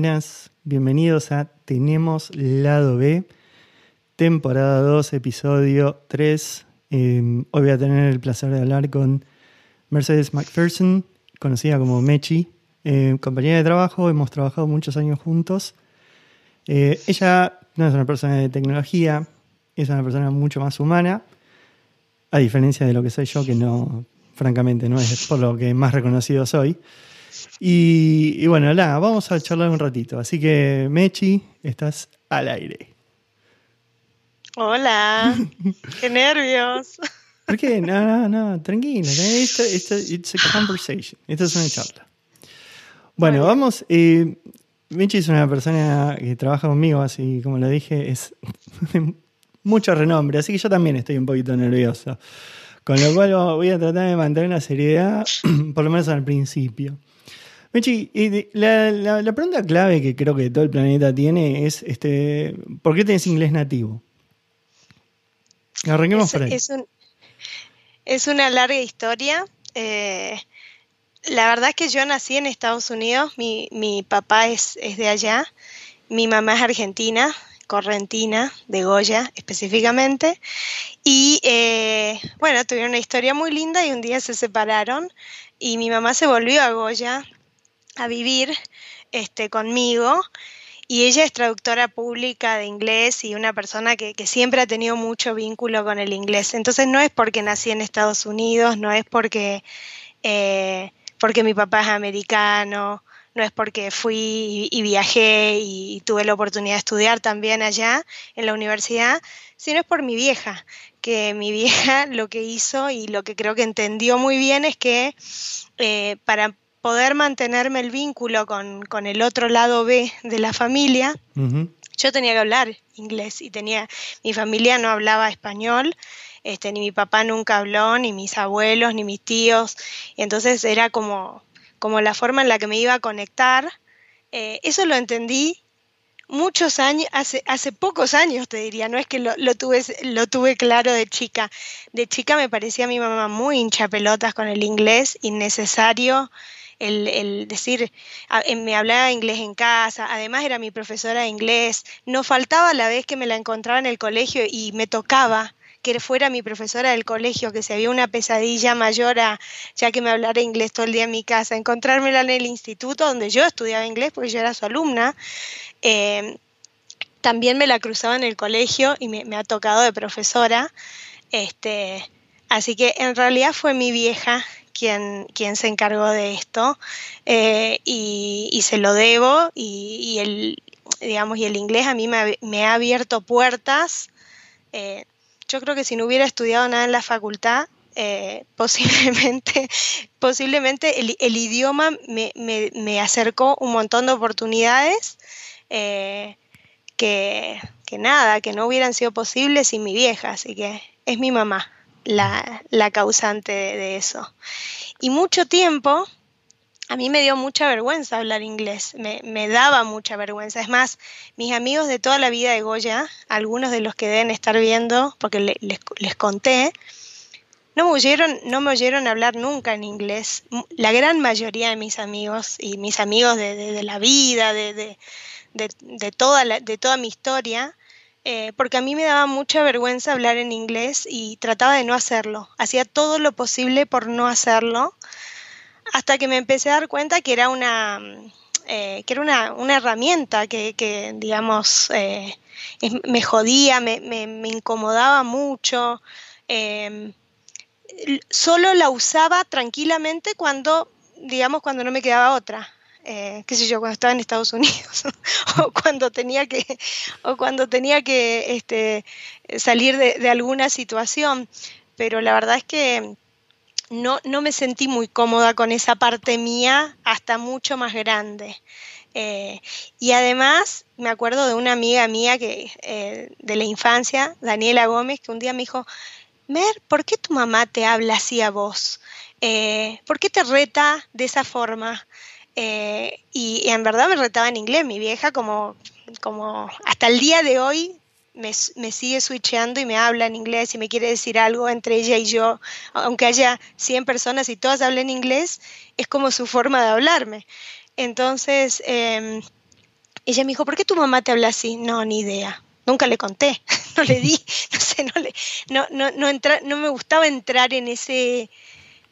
Buenas, bienvenidos a Tenemos Lado B, temporada 2, episodio 3. Eh, hoy voy a tener el placer de hablar con Mercedes McPherson, conocida como Mechi, eh, compañera de trabajo, hemos trabajado muchos años juntos. Eh, ella no es una persona de tecnología, es una persona mucho más humana, a diferencia de lo que soy yo, que no, francamente, no es por lo que más reconocido soy. Y, bueno, nada, vamos a charlar un ratito. Así que, Mechi, estás al aire. Hola, qué nervios. ¿Por qué? No, no, no, tranquila. Esto, it's a conversation. Esta es una charla. Bueno, vamos. Eh, Mechi es una persona que trabaja conmigo, así como lo dije, es de mucho renombre, así que yo también estoy un poquito nervioso. Con lo cual voy a tratar de mantener la seriedad, por lo menos al principio. Mechi, la, la, pregunta clave que creo que todo el planeta tiene es, este, ¿por qué tienes inglés nativo? Arranquemos por ahí. Es, una larga historia. Eh, la verdad es que yo nací en Estados Unidos, mi, mi papá es, es, de allá, mi mamá es argentina, correntina, de Goya específicamente, y eh, bueno, tuvieron una historia muy linda y un día se separaron y mi mamá se volvió a Goya a vivir este, conmigo y ella es traductora pública de inglés y una persona que, siempre ha tenido mucho vínculo con el inglés. Entonces no es porque nací en Estados Unidos, no es porque, eh, porque mi papá es americano, no es porque fui y, viajé y, tuve la oportunidad de estudiar también allá en la universidad, sino es por mi vieja, que mi vieja lo que hizo y lo que creo que entendió muy bien es que eh, para poder mantenerme el vínculo con, el otro lado B de la familia, yo tenía que hablar inglés y tenía, mi familia no hablaba español, este, ni mi papá nunca habló, ni mis abuelos, ni mis tíos, y entonces era como, como la forma en la que me iba a conectar. Eh, eso lo entendí muchos años, hace, hace pocos años te diría, no es que lo, lo, tuve, lo tuve claro de chica. De chica me parecía a mi mamá muy hincha pelotas con el inglés, innecesario el, decir, eh, me hablaba inglés en casa, además era mi profesora de inglés, no faltaba la vez que me la encontraba en el colegio y me tocaba que fuera mi profesora del colegio, que se había una pesadilla mayor a, ya que me hablara inglés todo el día en mi casa, encontrármela en el instituto donde yo estudiaba inglés, porque yo era su alumna. Eh, también me la cruzaba en el colegio y me, me ha tocado de profesora. Este, así que en realidad fue mi vieja quien, se encargó de esto eh, y, se lo debo y, el, digamos, y el inglés a mí me, ha abierto puertas. Eh, yo creo que si no hubiera estudiado nada en la facultad, eh, posiblemente, posiblemente el, idioma me, acercó un montón de oportunidades que, que, nada, que no hubieran sido posibles sin mi vieja, así que es mi mamá la, causante de, eso. Y mucho tiempo, a mí me dio mucha vergüenza hablar inglés, me, daba mucha vergüenza. Es más, mis amigos de toda la vida de Goya, algunos de los que deben estar viendo, porque les, conté, no me, oyeron, no me oyeron hablar nunca en inglés. La gran mayoría de mis amigos y mis amigos de, la vida, de, toda de toda mi historia, eh, porque a mí me daba mucha vergüenza hablar en inglés y trataba de no hacerlo. Hacía todo lo posible por no hacerlo, hasta que me empecé a dar cuenta que era una, eh, que era una, herramienta que, digamos, eh, me jodía, me, incomodaba mucho. Em, solo la usaba tranquilamente cuando, digamos, cuando no me quedaba otra. Eh, qué sé yo, cuando estaba en Estados Unidos o cuando tenía que, o cuando tenía que este, salir de, alguna situación. Pero la verdad es que no, no, me sentí muy cómoda con esa parte mía hasta mucho más grande. Eh, y además me acuerdo de una amiga mía que, eh, de la infancia, Daniela Gómez, que un día me dijo, Mer, ¿por qué tu mamá te habla así a vos? ¿Por qué te reta de esa forma? Eh, y, en verdad me retaba en inglés. Mi vieja, como, como hasta el día de hoy, me, sigue switcheando y me habla en inglés y me quiere decir algo entre ella y yo, aunque haya 100 personas y todas hablen inglés, es como su forma de hablarme. Entonces, em, ella me dijo, ¿por qué tu mamá te habla así? No, ni idea. Nunca le conté, no le di, no sé, no, le, no, no, no, no me gustaba entrar en ese,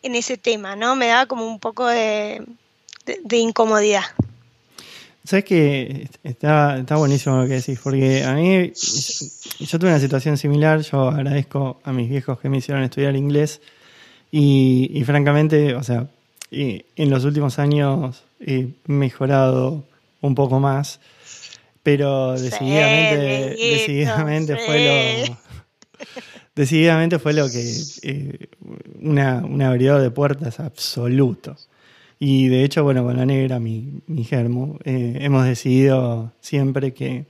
en ese tema, ¿no? Me daba como un poco de, de, incomodidad. Sabes que está, está buenísimo lo que decís, porque a mí, yo tuve una situación similar, yo agradezco a mis viejos que me hicieron estudiar inglés y, y francamente, o sea, en los últimos años he mejorado un poco más, pero decididamente, decididamente fue lo decididamente fue lo que eh, una, un abridor de puertas absoluto. Y de hecho, bueno, con la negra, mi, mi germo, eh, hemos decidido siempre que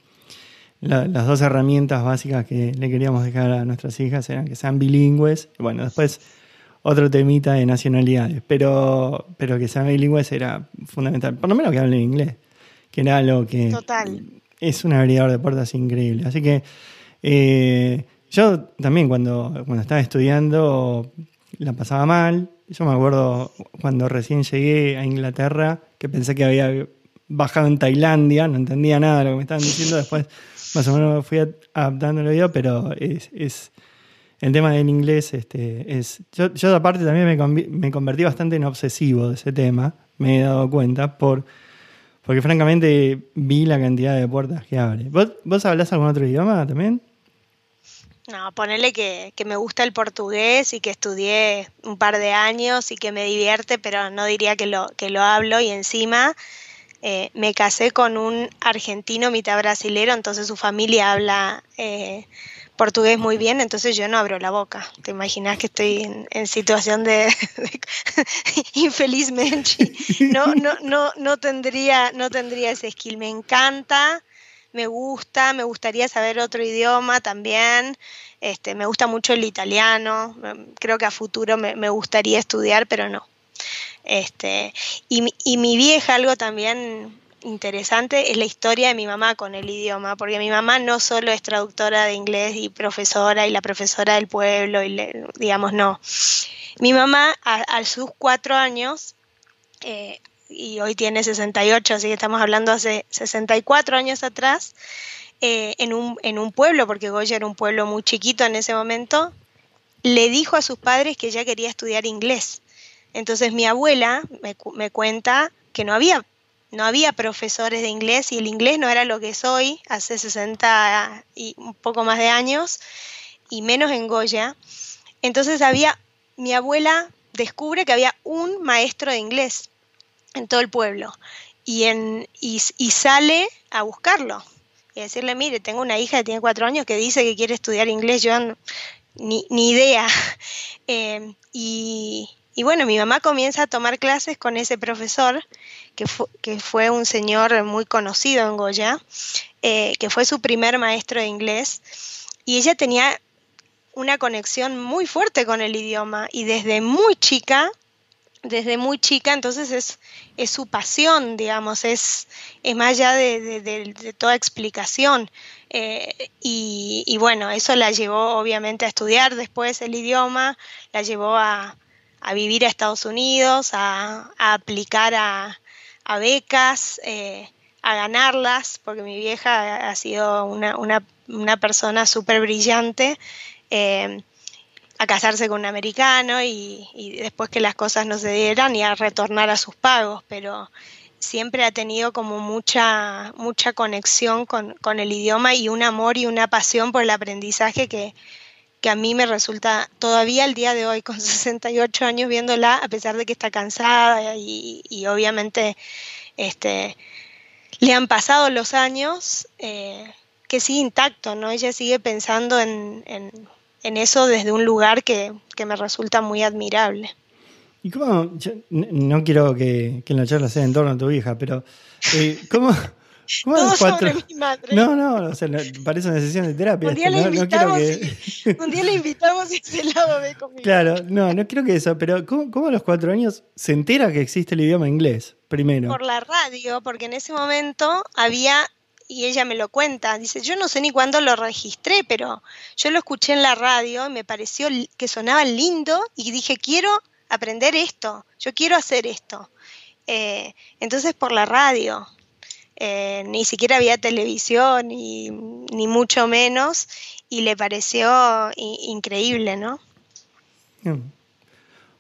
las dos herramientas básicas que le queríamos dejar a nuestras hijas eran que sean bilingües. Bueno, después otro temita de nacionalidades, pero, pero que sean bilingües era fundamental. Por lo menos que hablen inglés, que era algo que es un abridor de puertas increíble. Así que eh, yo también cuando, cuando estaba estudiando la pasaba mal. Yo me acuerdo cuando recién llegué a Inglaterra, que pensé que había bajado en Tailandia, no entendía nada de lo que me estaban diciendo. Después, más o menos, me fui adaptando el video, pero es, es el tema del inglés. Este, es, yo, yo, aparte, también me, me, convertí bastante en obsesivo de ese tema, me he dado cuenta, por, porque francamente vi la cantidad de puertas que abre. ¿Vos, vos hablás algún otro idioma también? No, ponerle que, que, me gusta el portugués y que estudié un par de años y que me divierte, pero no diría que lo, que lo hablo y encima eh, me casé con un argentino mitad brasilero, entonces su familia habla eh, portugués muy bien, entonces yo no abro la boca. Te imaginas que estoy en, situación de, infelizmente no, no, no, no tendría, no tendría ese skill. Me encanta me gusta, me gustaría saber otro idioma también, este, me gusta mucho el italiano, creo que a futuro me, gustaría estudiar, pero no. Este, y, y mi vieja, algo también interesante es la historia de mi mamá con el idioma, porque mi mamá no solo es traductora de inglés y profesora y la profesora del pueblo, y digamos, no. Mi mamá a, sus cuatro años eh, y hoy tiene 68, así que estamos hablando hace 64 años atrás, eh, en, un, en un pueblo, porque Goya era un pueblo muy chiquito en ese momento, le dijo a sus padres que ella quería estudiar inglés. Entonces mi abuela me, me cuenta que no había, no había profesores de inglés y el inglés no era lo que es hoy, hace 60 y un poco más de años, y menos en Goya. Entonces había, mi abuela descubre que había un maestro de inglés en todo el pueblo. Y, en, y, sale a buscarlo y decirle, mire, tengo una hija que tiene cuatro años que dice que quiere estudiar inglés, yo ni, ni, idea. Eh, y, y, bueno, mi mamá comienza a tomar clases con ese profesor, que, que fue un señor muy conocido en Goya, eh, que fue su primer maestro de inglés, y ella tenía una conexión muy fuerte con el idioma y desde muy chica desde muy chica, entonces es, es su pasión, digamos, es, es más allá de, toda explicación. Eh, y, bueno, eso la llevó obviamente a estudiar después el idioma, la llevó a, vivir a Estados Unidos, a, aplicar a, becas, eh, a ganarlas, porque mi vieja ha sido una, una, una persona súper brillante. Eh, a casarse con un americano y, después que las cosas no se dieran y a retornar a sus pagos, pero siempre ha tenido como mucha, mucha conexión con, el idioma y un amor y una pasión por el aprendizaje que, que a mí me resulta todavía el día de hoy, con 68 años viéndola, a pesar de que está cansada y, obviamente este, le han pasado los años, eh, que sigue intacto, ¿no? Ella sigue pensando en en eso desde un lugar que, me resulta muy admirable. ¿Y cómo? no quiero que, que, la charla sea en torno a tu hija, pero eh, ¿cómo, ¿cómo Todo cuatro... sobre mi madre. No, no, o sea, parece una sesión de terapia. Un día, le, invitamos y, un día le invitamos y ve conmigo. Claro, no, no quiero que eso, pero ¿cómo, ¿cómo, a los cuatro años se entera que existe el idioma inglés primero? Por la radio, porque en ese momento había y ella me lo cuenta. Dice, yo no sé ni cuándo lo registré, pero yo lo escuché en la radio y me pareció que sonaba lindo y dije, quiero aprender esto, yo quiero hacer esto. Eh, entonces por la radio. eh, ni siquiera había televisión ni, ni mucho menos, y le pareció increíble, ¿no?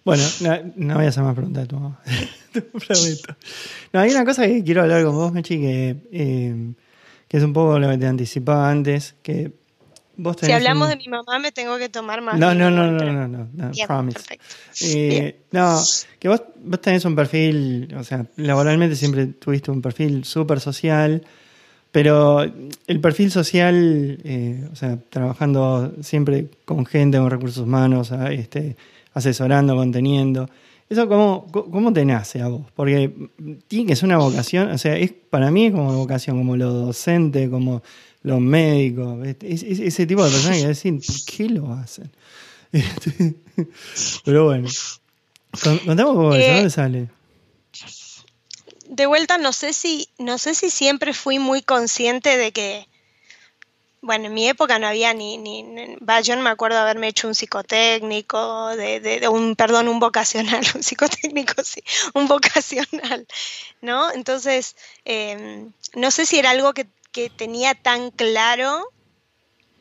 Bueno, no, voy a hacer más preguntas de tu mamá. no, hay una cosa que quiero hablar con vos, Mechi, que, eh, que es un poco lo que te anticipaba antes, que si hablamos de mi mamá, me tengo que tomar más. No, no, no, no, no, no, no, promise. Eh, no, que vos, vos tenés un perfil, o sea, laboralmente siempre tuviste un perfil súper social, pero el perfil social, eh, o sea, trabajando siempre con gente, con recursos humanos, este, asesorando, conteniendo. ¿Eso cómo, cómo te nace a vos? Porque tiene que ser una vocación, o sea, es para mí es como vocación, como lo docente, como los médicos, ese tipo de personas que decir, ¿por qué lo hacen? Este, pero bueno, contamos cómo ¿de dónde sale? De vuelta, no sé si, no sé si siempre fui muy consciente de que, bueno, en mi época no había ni, ni, va, yo no me acuerdo haberme hecho un psicotécnico, de, de, un, perdón, un vocacional, un psicotécnico, sí, un vocacional, ¿no? Entonces, em, no sé si era algo que que tenía tan claro,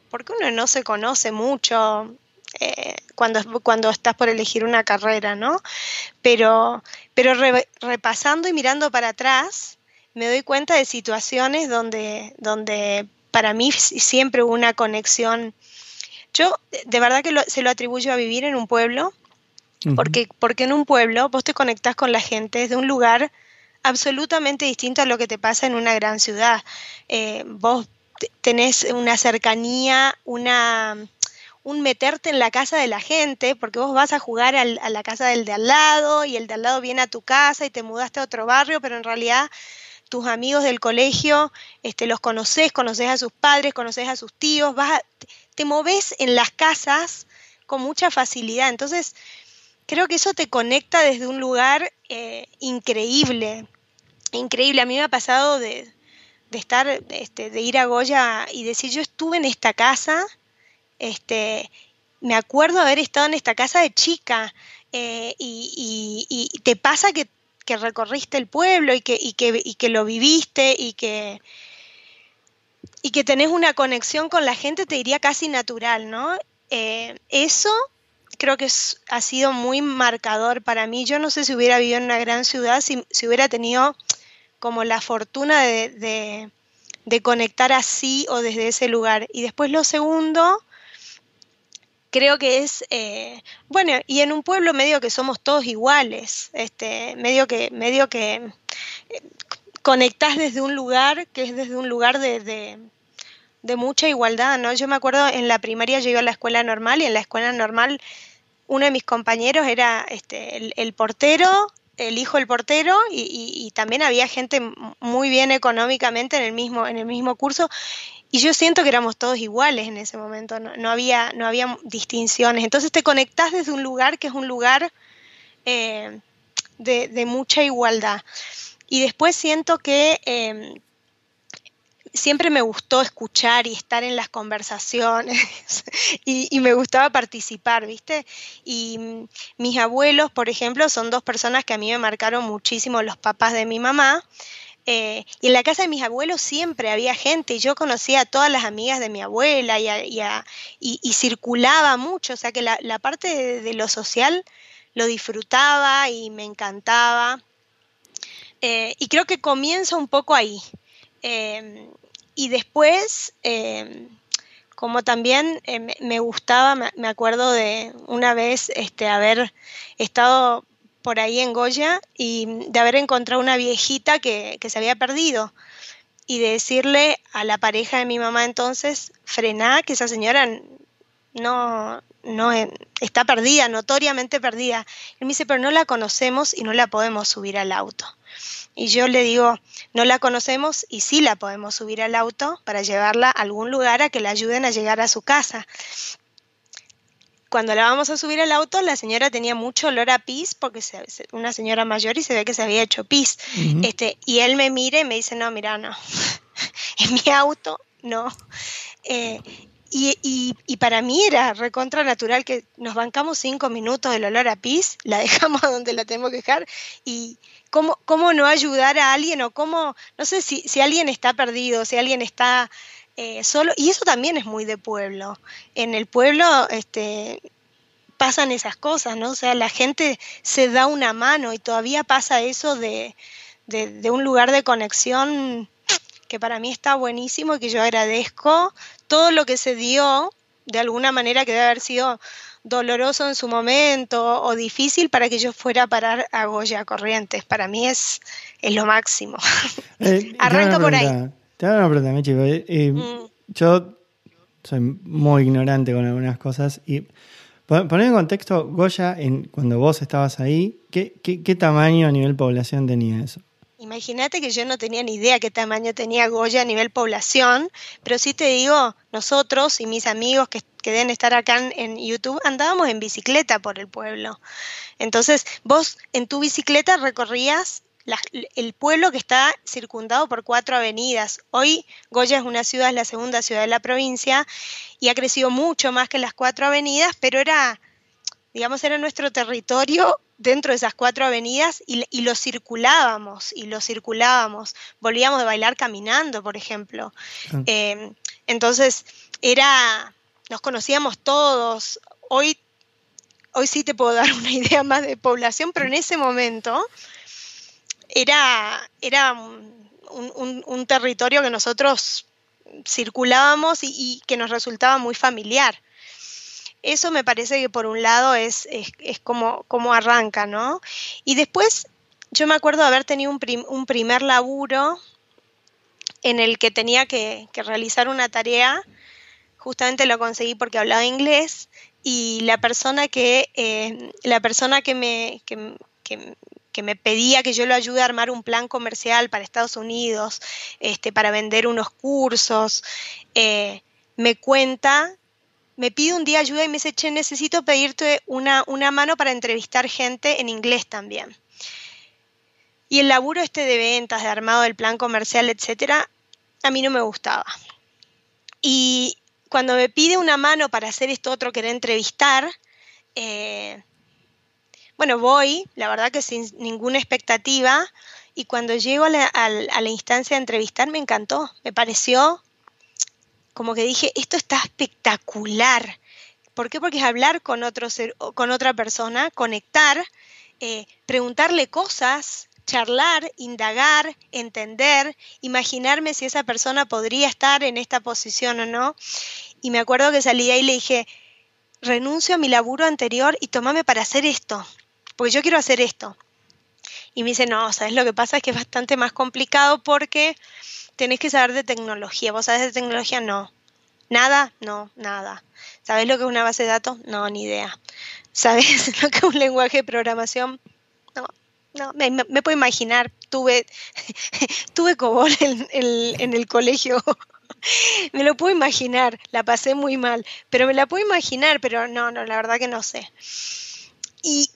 porque uno no se conoce mucho eh, cuando, cuando estás por elegir una carrera, ¿no? Pero, pero repasando y mirando para atrás, me doy cuenta de situaciones donde, donde para mí siempre hubo una conexión. Yo de verdad que se lo atribuyo a vivir en un pueblo, porque, porque en un pueblo vos te conectás con la gente desde un lugar absolutamente distinto a lo que te pasa en una gran ciudad. Eh, vos tenés una cercanía, una un meterte en la casa de la gente, porque vos vas a jugar a la casa del de al lado y el de al lado viene a tu casa y te mudaste a otro barrio, pero en realidad tus amigos del colegio este, los conoces, conoces a sus padres, conoces a sus tíos, vas te moves en las casas con mucha facilidad. Entonces, creo que eso te conecta desde un lugar eh, increíble increíble. A mí me ha pasado de, estar, este, de ir a Goya y decir, yo estuve en esta casa, este, me acuerdo haber estado en esta casa de chica, eh, y, te pasa que, recorriste el pueblo y que, que, que lo viviste y que, y que tenés una conexión con la gente, te diría casi natural, ¿no? Eh, eso creo que ha sido muy marcador para mí. Yo no sé si hubiera vivido en una gran ciudad, si, si hubiera tenido como la fortuna de, conectar así o desde ese lugar. Y después lo segundo, creo que es, eh, bueno, y en un pueblo medio que somos todos iguales, este, medio que, medio que eh, conectás desde un lugar que es desde un lugar de, de, mucha igualdad, ¿no? Yo me acuerdo en la primaria yo iba a la escuela normal y en la escuela normal uno de mis compañeros era este, el portero, el hijo del portero y, también había gente muy bien económicamente en el mismo, en el mismo curso. Y yo siento que éramos todos iguales en ese momento, no, había, no había distinciones. Entonces te conectás desde un lugar que es un lugar eh, de, mucha igualdad. Y después siento que em, siempre me gustó escuchar y estar en las conversaciones y, me gustaba participar, ¿viste? Y mis abuelos, por ejemplo, son dos personas que a mí me marcaron muchísimo, los papás de mi mamá. Eh, y en la casa de mis abuelos siempre había gente y yo conocía a todas las amigas de mi abuela y, circulaba mucho, o sea que la, parte de, lo social lo disfrutaba y me encantaba. Eh, y creo que comienza un poco ahí. Eh, y después, como también me gustaba, me, acuerdo de una vez este, haber estado por ahí en Goya y de haber encontrado una viejita que, se había perdido y de decirle a la pareja de mi mamá entonces, frená, que esa señora no, no está perdida, notoriamente perdida. Él me dice, pero no la conocemos y no la podemos subir al auto. Y yo le digo, no la conocemos y sí la podemos subir al auto para llevarla a algún lugar a que la ayuden a llegar a su casa. Cuando la vamos a subir al auto, la señora tenía mucho olor a pis, porque es una señora mayor y se ve que se había hecho pis. este, y él me mira y me dice, no, mira, no, en mi auto, no. Eh, y, y, para mí era recontra natural que nos bancamos cinco minutos del olor a pis, la dejamos donde la tenemos que dejar y, cómo, cómo no ayudar a alguien o cómo, no sé si, si alguien está perdido, si alguien está eh, solo, y eso también es muy de pueblo. En el pueblo, este, pasan esas cosas, ¿no? O sea, la gente se da una mano y todavía pasa eso de, de, un lugar de conexión que para mí está buenísimo y que yo agradezco todo lo que se dio de alguna manera que debe haber sido doloroso en su momento o difícil para que yo fuera a parar a Goya Corrientes. Para mí es, es lo máximo. Eh, Arranca por ahí. Te hago una pregunta, chico. Eh, mm. Yo soy muy ignorante con algunas cosas y Poner en contexto, Goya, en, cuando vos estabas ahí, ¿qué, ¿qué, tamaño a nivel población tenía eso? Imagínate que yo no tenía ni idea qué tamaño tenía Goya a nivel población, pero sí te digo, nosotros y mis amigos que, que deben estar acá en, YouTube andábamos en bicicleta por el pueblo. Entonces, vos en tu bicicleta recorrías el pueblo que está circundado por cuatro avenidas. Hoy Goya es una ciudad, es la segunda ciudad de la provincia y ha crecido mucho más que las cuatro avenidas, pero era, digamos, era nuestro territorio dentro de esas cuatro avenidas y, lo circulábamos y lo circulábamos. Volvíamos de bailar caminando, por ejemplo. Ah. Em, entonces, era, nos conocíamos todos. Hoy, hoy sí te puedo dar una idea más de población, pero en ese momento era, era un, territorio que nosotros circulábamos y, que nos resultaba muy familiar. Eso me parece que por un lado es, es, como, como, arranca, ¿no? Y después yo me acuerdo de haber tenido un, primer laburo en el que tenía que, realizar una tarea, justamente lo conseguí porque hablaba inglés, y la persona que, eh, la persona que me, que, que me pedía que yo lo ayude a armar un plan comercial para Estados Unidos, este, para vender unos cursos, eh, me cuenta, me pide un día ayuda y me dice, che, necesito pedirte una, una mano para entrevistar gente en inglés también. Y el laburo este de ventas, de armado del plan comercial, etcétera, a mí no me gustaba. Y cuando me pide una mano para hacer esto otro que entrevistar, eh, bueno, voy, la verdad que sin ninguna expectativa, y cuando llego a la, instancia de entrevistar me encantó, me pareció como que dije, esto está espectacular. ¿Por qué? Porque es hablar con, otro con otra persona, conectar, eh, preguntarle cosas, charlar, indagar, entender, imaginarme si esa persona podría estar en esta posición o no. Y me acuerdo que salí ahí y le dije, renuncio a mi laburo anterior y tomame para hacer esto porque yo quiero hacer esto. Y me dice, no, ¿sabes lo que pasa? Es que es bastante más complicado porque tenés que saber de tecnología. ¿Vos sabés de tecnología? No. ¿Nada? No, nada. ¿Sabés lo que es una base de datos? No, ni idea. ¿Sabés lo que es un lenguaje de programación? No, no, me, puedo imaginar. Tuve, tuve COBOL en, en el colegio me lo puedo imaginar, la pasé muy mal, pero me la puedo imaginar, pero no, no, la verdad que no sé. Y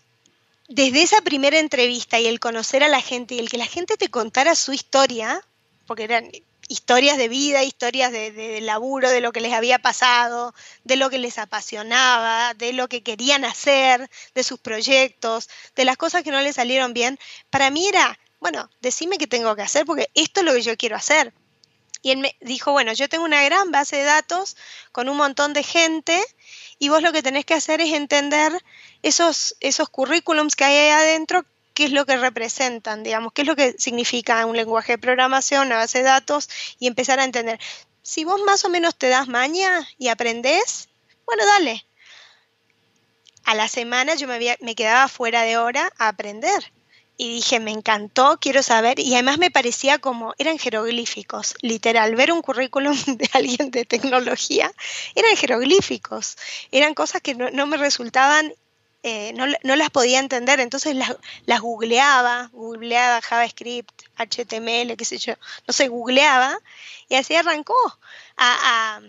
desde esa primera entrevista y el conocer a la gente y el que la gente te contara su historia, porque eran historias de vida, historias de, laburo, de lo que les había pasado, de lo que les apasionaba, de lo que querían hacer, de sus proyectos, de las cosas que no les salieron bien, para mí era, bueno, decime qué tengo que hacer porque esto es lo que yo quiero hacer. Y él me dijo, bueno, yo tengo una gran base de datos con un montón de gente y vos lo que tenés que hacer es entender esos, esos currículums que hay ahí adentro, qué es lo que representan, digamos, qué es lo que significa un lenguaje de programación, una base de datos y empezar a entender. Si vos más o menos te das maña y aprendés, bueno, dale. A la semana yo me, me quedaba fuera de hora a aprender y dije, me encantó, quiero saber, y además me parecía como, eran jeroglíficos, literal, ver un currículum de alguien de tecnología, eran jeroglíficos, eran cosas que no, me resultaban, eh, no, las podía entender, entonces las, las googleaba, googleaba JavaScript, HTML, qué sé yo, no sé, googleaba, y así arrancó a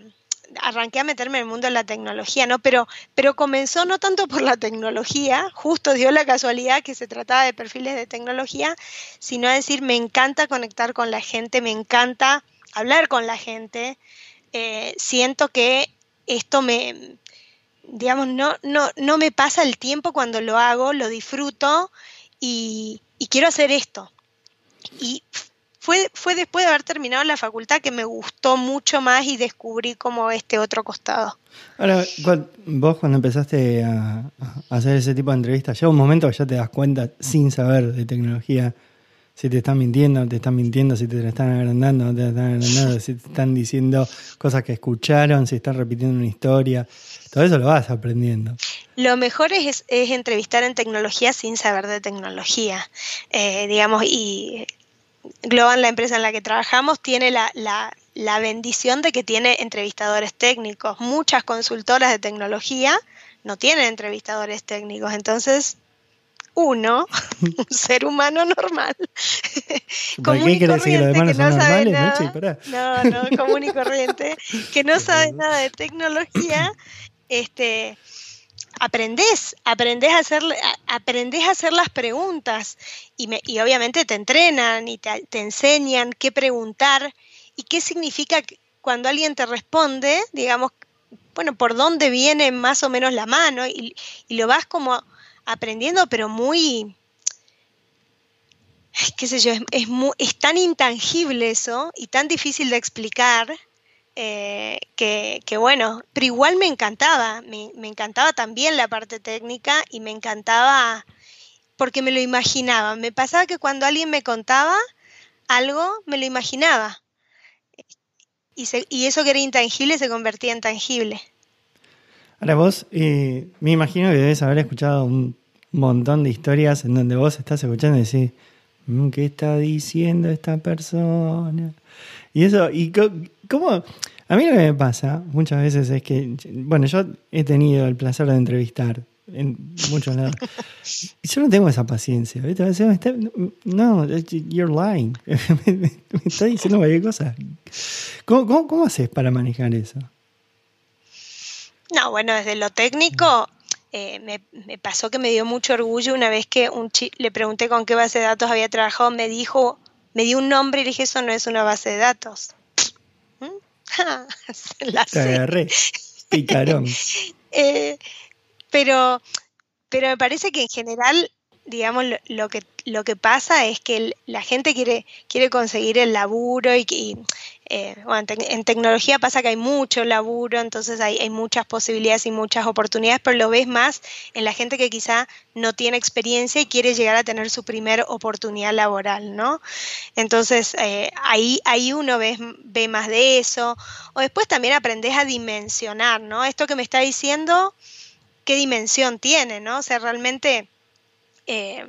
arranqué a meterme en el mundo de la tecnología, ¿no? Pero, pero comenzó no tanto por la tecnología, justo dio la casualidad que se trataba de perfiles de tecnología, sino a decir, me encanta conectar con la gente, me encanta hablar con la gente, eh, siento que esto me, digamos, no, no, no me pasa el tiempo cuando lo hago, lo disfruto y, y quiero hacer esto. Y fue, fue después de haber terminado la facultad que me gustó mucho más y descubrí como este otro costado. Ahora, vos cuando empezaste a, hacer ese tipo de entrevistas, llega un momento que ya te das cuenta sin saber de tecnología si te están mintiendo, te están mintiendo, si te están agrandando, no te están agrandando, si te están diciendo cosas que escucharon, si están repitiendo una historia. Todo eso lo vas aprendiendo. Lo mejor es, es entrevistar en tecnología sin saber de tecnología. Eh, digamos, y Globan, la empresa en la que trabajamos, tiene la, la, la, bendición de que tiene entrevistadores técnicos. Muchas consultoras de tecnología no tienen entrevistadores técnicos. Entonces, uno, un ser humano normal, común y corriente, que, no sabe nada, no, no, común y corriente, que no sabe nada de tecnología, este, aprendes, aprendes a hacer, aprendes a hacer las preguntas y, me, y obviamente te entrenan y te, enseñan qué preguntar y qué significa cuando alguien te responde, digamos, bueno, por dónde viene más o menos la mano y, lo vas como aprendiendo, pero muy, qué sé yo, es, es tan intangible eso y tan difícil de explicar eh, que, bueno, pero igual me encantaba, me, encantaba también la parte técnica y me encantaba porque me lo imaginaba. Me pasaba que cuando alguien me contaba algo, me lo imaginaba. Y, eso que era intangible se convertía en tangible. Ahora vos, eh, me imagino que debes haber escuchado un montón de historias en donde vos estás escuchando y decís, mm, ¿qué está diciendo esta persona? Y eso, y cómo, a mí lo que me pasa muchas veces es que, bueno, yo he tenido el placer de entrevistar en muchos lados. Yo no tengo esa paciencia. ¿viste? No, you're lying. me, está diciendo cualquier cosa. ¿Cómo, cómo, haces para manejar eso? No, bueno, desde lo técnico, eh, me, me, pasó que me dio mucho orgullo una vez que un le pregunté con qué base de datos había trabajado, me dijo me dio un nombre y dije, eso no es una base de datos. La Te agarré, picarón. Eh, pero, pero me parece que en general, digamos, lo, que, lo que pasa es que la gente quiere, quiere conseguir el laburo y, y eh, en, tecnología pasa que hay mucho laburo, entonces hay, muchas posibilidades y muchas oportunidades, pero lo ves más en la gente que quizá no tiene experiencia y quiere llegar a tener su primer oportunidad laboral, ¿no? Entonces eh, ahí, uno ve, ve más de eso, o después también aprendes a dimensionar, ¿no? Esto que me está diciendo, ¿qué dimensión tiene, ¿no? O sea, realmente... Eh,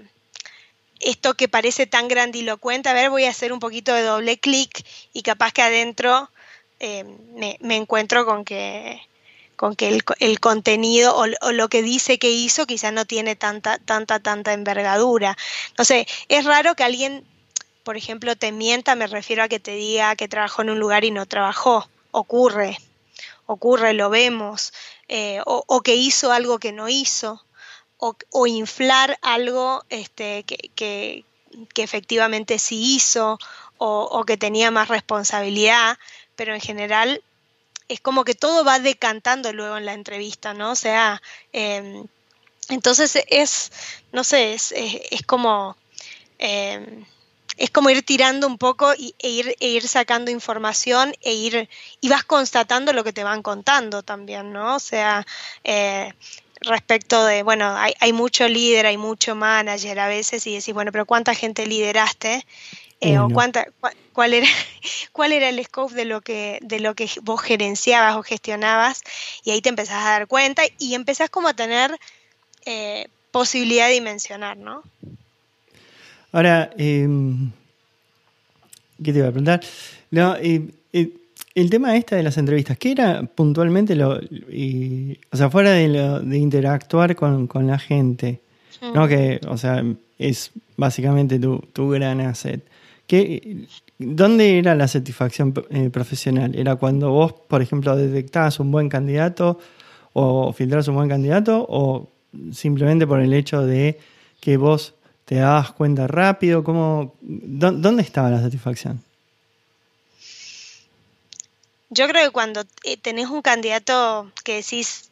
esto que parece tan grandilocuente, a ver, voy a hacer un poquito de doble clic y capaz que adentro eh, me, encuentro con que, con que el, contenido o, lo que dice que hizo quizás no tiene tanta, tanta, tanta envergadura. No sé, es raro que alguien, por ejemplo, te mienta, me refiero a que te diga que trabajó en un lugar y no trabajó. Ocurre, ocurre, lo vemos. Eh, o que hizo algo que no hizo o, inflar algo este, que, efectivamente sí hizo o, que tenía más responsabilidad, pero en general es como que todo va decantando luego en la entrevista, ¿no? O sea, em, entonces es, no sé, es, como... Em, es como ir tirando un poco y, e, ir, e ir sacando información e ir y vas constatando lo que te van contando también, ¿no? O sea, eh, respecto de, bueno, hay, hay, mucho líder, hay mucho manager a veces y decís, bueno, pero ¿cuánta gente lideraste? Eh, o cuánta, cuál, era, cuál era el scope de lo, que, de lo que vos gerenciabas o gestionabas y ahí te empezás a dar cuenta y empezás como a tener eh, posibilidad de dimensionar, ¿no? Ahora, em, ¿qué te iba a preguntar? No, eh, el tema este de las entrevistas, ¿qué era puntualmente lo, o sea, fuera de, lo, de interactuar con, la gente, ¿no? Que, o sea, es básicamente tu, tu gran asset. ¿Qué, ¿Dónde era la satisfacción eh, profesional? ¿Era cuando vos, por ejemplo, detectabas un buen candidato o filtrabas un buen candidato o simplemente por el hecho de que vos te dabas cuenta rápido? ¿Cómo, ¿Dónde estaba la satisfacción? Yo creo que cuando eh, tenés un candidato que decís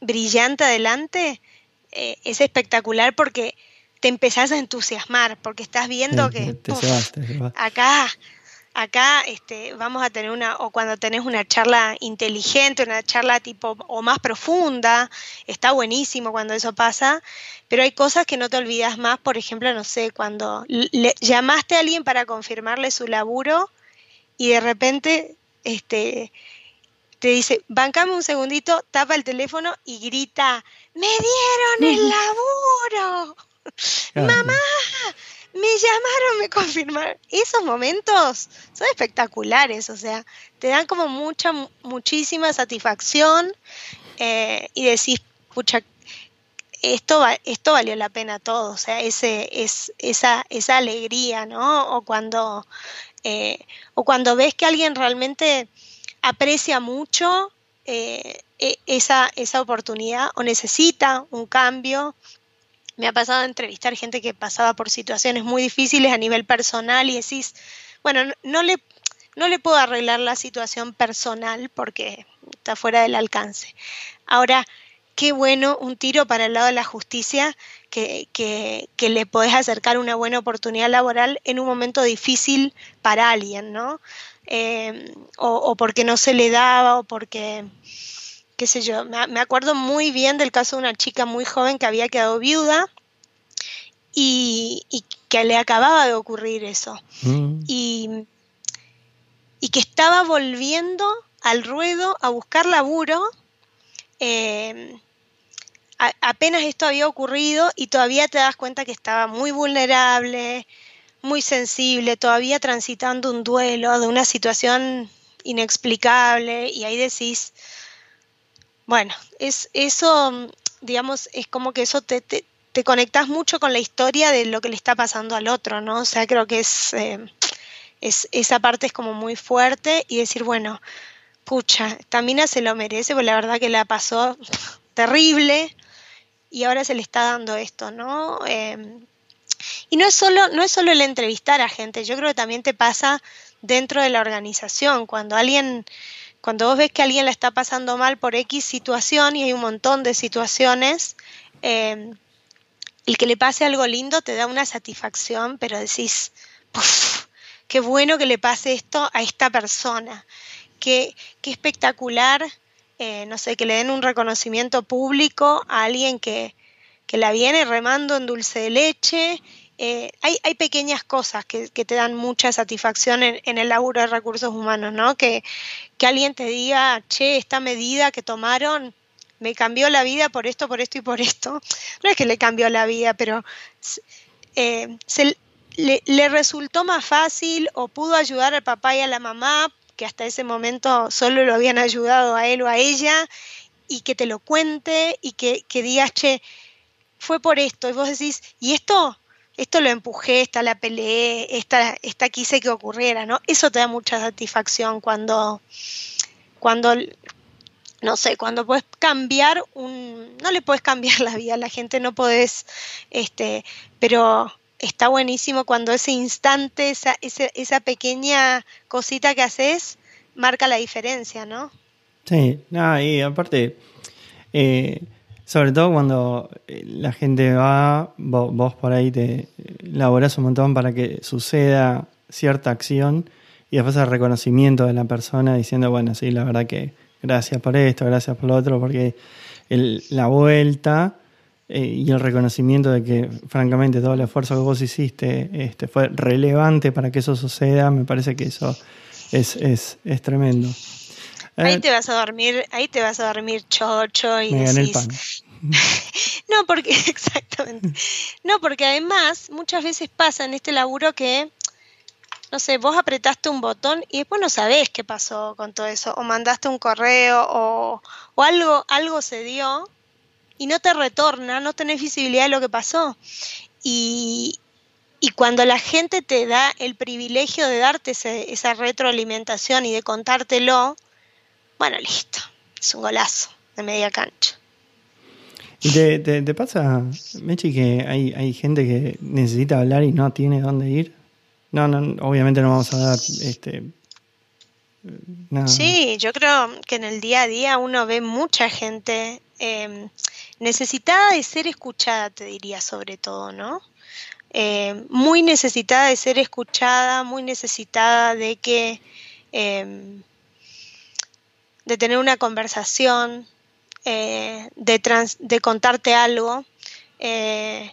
brillante adelante, eh, es espectacular porque te empezás a entusiasmar porque estás viendo que te, te acá acá este, vamos a tener una, o cuando tenés una charla inteligente, una charla tipo o más profunda, está buenísimo cuando eso pasa, pero hay cosas que no te olvidas más, por ejemplo, no sé, cuando le, llamaste a alguien para confirmarle su laburo y de repente este, te dice, bancame un segundito, tapa el teléfono y grita, me dieron el laburo, mamá, me llamaron, me confirmaron. Esos momentos son espectaculares, o sea, te dan como mucha, muchísima satisfacción eh, y decís, pucha, esto, esto valió la pena todo, o sea, ese, es, esa, esa alegría, ¿no? O cuando, eh, o cuando ves que alguien realmente aprecia mucho eh, e, esa, esa oportunidad o necesita un cambio me ha pasado entrevistar gente que pasaba por situaciones muy difíciles a nivel personal y decís, bueno, no le, no le puedo arreglar la situación personal porque está fuera del alcance. Ahora, qué bueno un tiro para el lado de la justicia que, que, que, le podés acercar una buena oportunidad laboral en un momento difícil para alguien, ¿no? Eh, o, o, porque no se le daba o porque, qué sé yo, me, acuerdo muy bien del caso de una chica muy joven que había quedado viuda y, que le acababa de ocurrir eso. Mm. Y, que estaba volviendo al ruedo a buscar laburo. Eh, apenas esto había ocurrido y todavía te das cuenta que estaba muy vulnerable, muy sensible, todavía transitando un duelo de una situación inexplicable y ahí decís, bueno, es eso, digamos, es como que eso te, te, conectas mucho con la historia de lo que le está pasando al otro, ¿no? O sea, creo que es, eh, es esa parte es como muy fuerte y decir, bueno, pucha, Tamina se lo merece, porque la verdad que la pasó terrible y ahora se le está dando esto, ¿no? Em, y no es solo, no es solo el entrevistar a gente, yo creo que también te pasa dentro de la organización, cuando alguien cuando vos ves que alguien la está pasando mal por X situación, y hay un montón de situaciones, eh, el que le pase algo lindo te da una satisfacción, pero decís, qué bueno que le pase esto a esta persona, qué, qué espectacular, eh, no sé, que le den un reconocimiento público a alguien que, que la viene remando en dulce de leche eh, hay, hay, pequeñas cosas que, te dan mucha satisfacción en, el laburo de recursos humanos, ¿no? Que, alguien te diga, che, esta medida que tomaron me cambió la vida por esto, por esto y por esto. No es que le cambió la vida, pero eh, le, le, resultó más fácil o pudo ayudar al papá y a la mamá, que hasta ese momento solo lo habían ayudado a él o a ella, y que te lo cuente y que, que digas, che, fue por esto. Y vos decís, ¿y esto? esto lo empujé, esta la peleé, esta, esta quise que ocurriera, ¿no? Eso te da mucha satisfacción cuando, cuando, no sé, cuando puedes cambiar un, no le puedes cambiar la vida a la gente, no podés, este, pero está buenísimo cuando ese instante, esa, esa, pequeña cosita que haces, marca la diferencia, ¿no? Sí, no, y aparte, eh, sobre todo cuando eh, la gente va, vos, por ahí te laborás un montón para que suceda cierta acción y después el reconocimiento de la persona diciendo, bueno, sí, la verdad que gracias por esto, gracias por lo otro, porque la vuelta eh, y el reconocimiento de que, francamente, todo el esfuerzo que vos hiciste este, fue relevante para que eso suceda, me parece que eso es, es, es tremendo. Ahí eh, te vas a dormir, ahí te vas a dormir chocho y decís... no, porque, exactamente. No, porque además muchas veces pasa en este laburo que, no sé, vos apretaste un botón y después no sabés qué pasó con todo eso, o mandaste un correo, o, o algo, algo se dio y no te retorna, no tenés visibilidad de lo que pasó. Y, y cuando la gente te da el privilegio de darte esa retroalimentación y de contártelo, bueno, listo, es un golazo de media cancha. ¿Y te, te, pasa, Mechi, que hay, hay gente que necesita hablar y no tiene dónde ir? No, no, obviamente no vamos a dar este. Sí, yo creo que en el día a día uno ve mucha gente. Em, necesitada de ser escuchada, te diría sobre todo, ¿no? Eh, muy necesitada de ser escuchada, muy necesitada de que em, de tener una conversación, eh, de, de, contarte algo. Eh,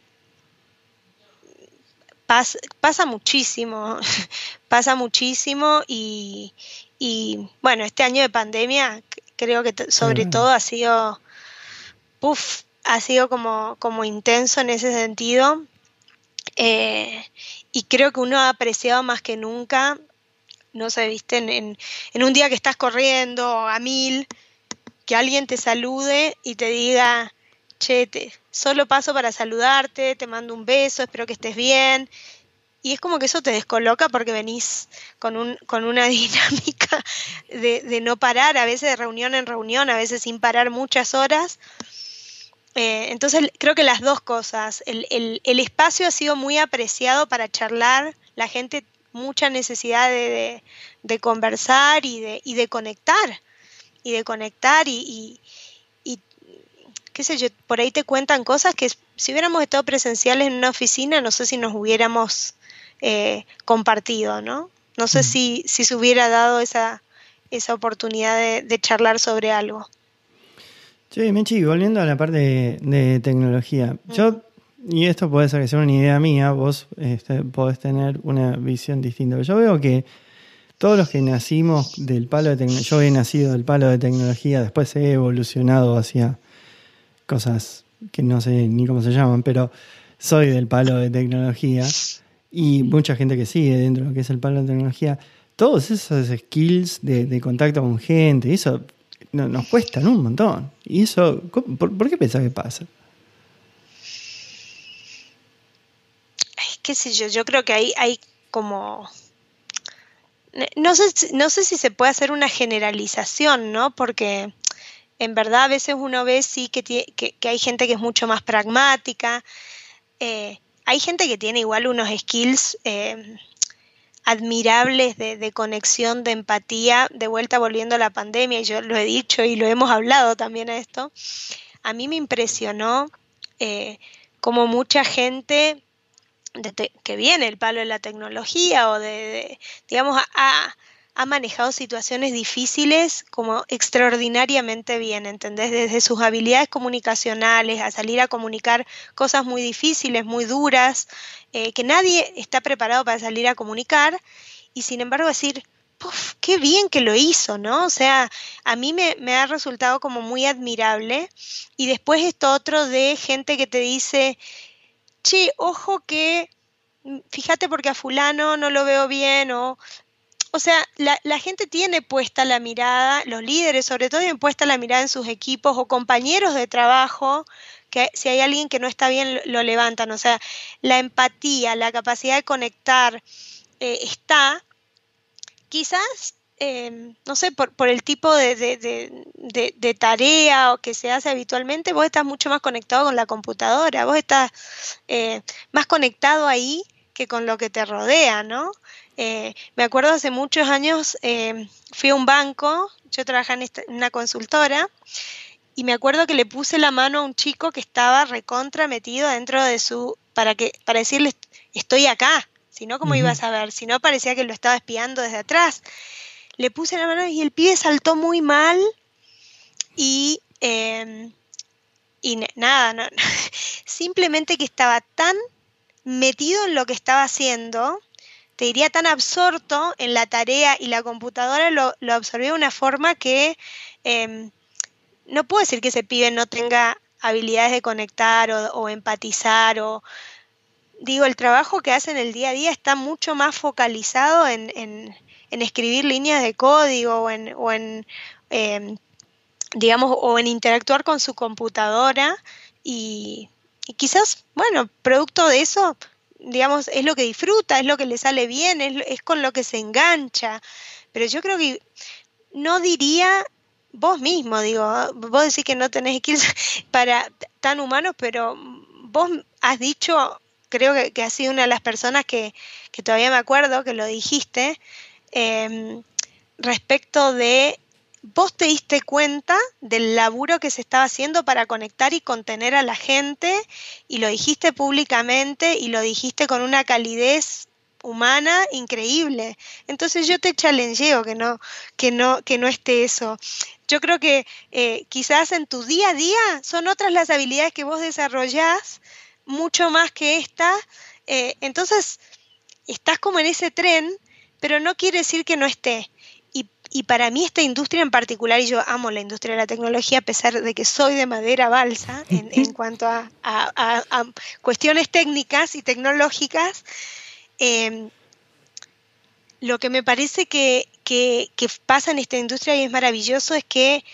pasa muchísimo, pasa muchísimo y, y, bueno, este año de pandemia creo que sobre todo ha sido, puff, ha sido como, como intenso en ese sentido eh, y creo que uno ha apreciado más que nunca, no sé, viste, en, en, un día que estás corriendo a mil, que alguien te salude y te diga, che, solo paso para saludarte, te mando un beso, espero que estés bien. Y es como que eso te descoloca porque venís con, un, con una dinámica de, de no parar, a veces de reunión en reunión, a veces sin parar muchas horas. Eh, entonces creo que las dos cosas, el, espacio ha sido muy apreciado para charlar, la gente mucha necesidad de, conversar y de, y de conectar, y de conectar y, qué sé yo, por ahí te cuentan cosas que si hubiéramos estado presenciales en una oficina, no sé si nos hubiéramos eh, compartido, ¿no? No sé si, si se hubiera dado esa, esa oportunidad de charlar sobre algo. Sí, Mechi, volviendo a la parte de, tecnología. Yo, y esto puede ser que sea una idea mía, vos este, podés tener una visión distinta. Yo veo que todos los que nacimos del palo de tecnología, yo he nacido del palo de tecnología, después he evolucionado hacia cosas que no sé ni cómo se llaman, pero soy del palo de tecnología y mucha gente que sigue dentro de lo que es el palo de tecnología. Todos esos skills de, de contacto con gente, eso nos cuestan un montón. ¿Y eso, por, qué pensás que pasa? qué sé yo, yo creo que hay, hay como... No sé, no sé si se puede hacer una generalización, ¿no? Porque en verdad a veces uno ve sí que, que, hay gente que es mucho más pragmática. Eh, hay gente que tiene igual unos skills eh, admirables de, conexión, de empatía, de vuelta volviendo a la pandemia, y yo lo he dicho y lo hemos hablado también a esto, a mí me impresionó eh, como mucha gente que viene el palo de la tecnología o de, digamos, a, ha manejado situaciones difíciles como extraordinariamente bien, ¿entendés? Desde sus habilidades comunicacionales a salir a comunicar cosas muy difíciles, muy duras, eh, que nadie está preparado para salir a comunicar y sin embargo decir, Puf, qué bien que lo hizo, ¿no? O sea, a mí me, me, ha resultado como muy admirable. Y después esto otro de gente que te dice, che, ojo que, mm, fíjate porque a fulano no lo veo bien o o sea, la, gente tiene puesta la mirada, los líderes sobre todo tienen puesta la mirada en sus equipos o compañeros de trabajo, que si hay alguien que no está bien lo levantan. O sea, la empatía, la capacidad de conectar eh, está, quizás, eh, no sé, por, el tipo de, tarea o que se hace habitualmente, vos estás mucho más conectado con la computadora, vos estás eh, más conectado ahí que con lo que te rodea, ¿no? Eh, me acuerdo hace muchos años, eh, fui a un banco, yo trabajaba en, una consultora, y me acuerdo que le puse la mano a un chico que estaba recontra metido dentro de su, para, que, para decirle, estoy acá, si no, ¿cómo iba a saber? Si no, parecía que lo estaba espiando desde atrás. Le puse la mano y el pibe saltó muy mal y, em, y nada, no, simplemente que estaba tan metido en lo que estaba haciendo te diría, tan absorto en la tarea y la computadora lo, absorbió de una forma que em, no puedo decir que ese pibe no tenga habilidades de conectar o, empatizar o digo, el trabajo que hace en el día a día está mucho más focalizado en, escribir líneas de código o en, em, digamos, o en interactuar con su computadora y quizás, bueno, producto de eso digamos, es lo que disfruta, es lo que le sale bien, es, con lo que se engancha. Pero yo creo que no diría vos mismo, digo, vos decís que no tenés skills para tan humanos, pero vos has dicho, creo que, que has sido una de las personas que, que todavía me acuerdo que lo dijiste, em, respecto de vos te diste cuenta del laburo que se estaba haciendo para conectar y contener a la gente y lo dijiste públicamente y lo dijiste con una calidez humana increíble. Entonces yo te challengeo que no, que no, que no esté eso. Yo creo que eh, quizás en tu día a día son otras las habilidades que vos desarrollás, mucho más que esta. Eh, entonces, estás como en ese tren, pero no quiere decir que no esté. Y, para mí esta industria en particular, y yo amo la industria de la tecnología, a pesar de que soy de madera balsa en, cuanto a, cuestiones técnicas y tecnológicas, em, lo que me parece que, que, pasa en esta industria y es maravilloso es que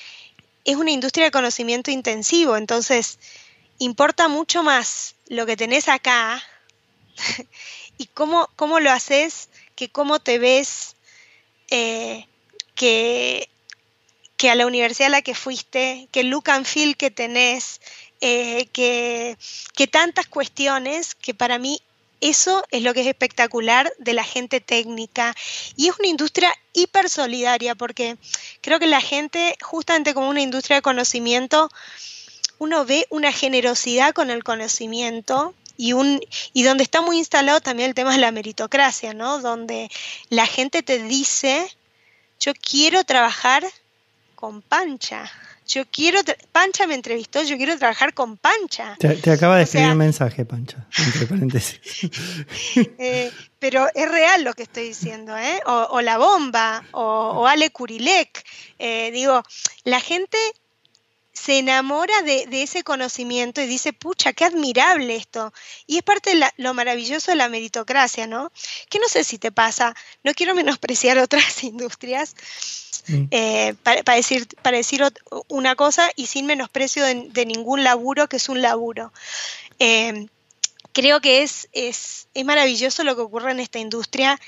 es una industria de conocimiento intensivo, entonces importa mucho más lo que tenés acá y cómo, cómo lo haces que cómo te ves, eh, que, que a la universidad a la que fuiste, que el look and feel que tenés, eh, que, que tantas cuestiones que para mí eso es lo que es espectacular de la gente técnica. Y es una industria hiper solidaria porque creo que la gente, justamente como una industria de conocimiento, uno ve una generosidad con el conocimiento y, un, y donde está muy instalado también el tema de la meritocracia, ¿no? Donde la gente te dice, yo quiero trabajar con Pancha. Yo quiero, Pancha me entrevistó, yo quiero trabajar con Pancha. Te, acaba de escribir un mensaje, Pancha, entre paréntesis. Eh, pero es real lo que estoy diciendo, ¿eh? O, La Bomba, o, Ale Kurilek. Eh, digo, la gente se enamora de, ese conocimiento y dice, pucha, qué admirable esto. Y es parte de lo maravilloso de la meritocracia, ¿no? Que no sé si te pasa, no quiero menospreciar otras industrias mm. eh, para, decir, para decir una cosa y sin menosprecio de, ningún laburo que es un laburo. Eh, creo que es, es, es maravilloso lo que ocurre en esta industria,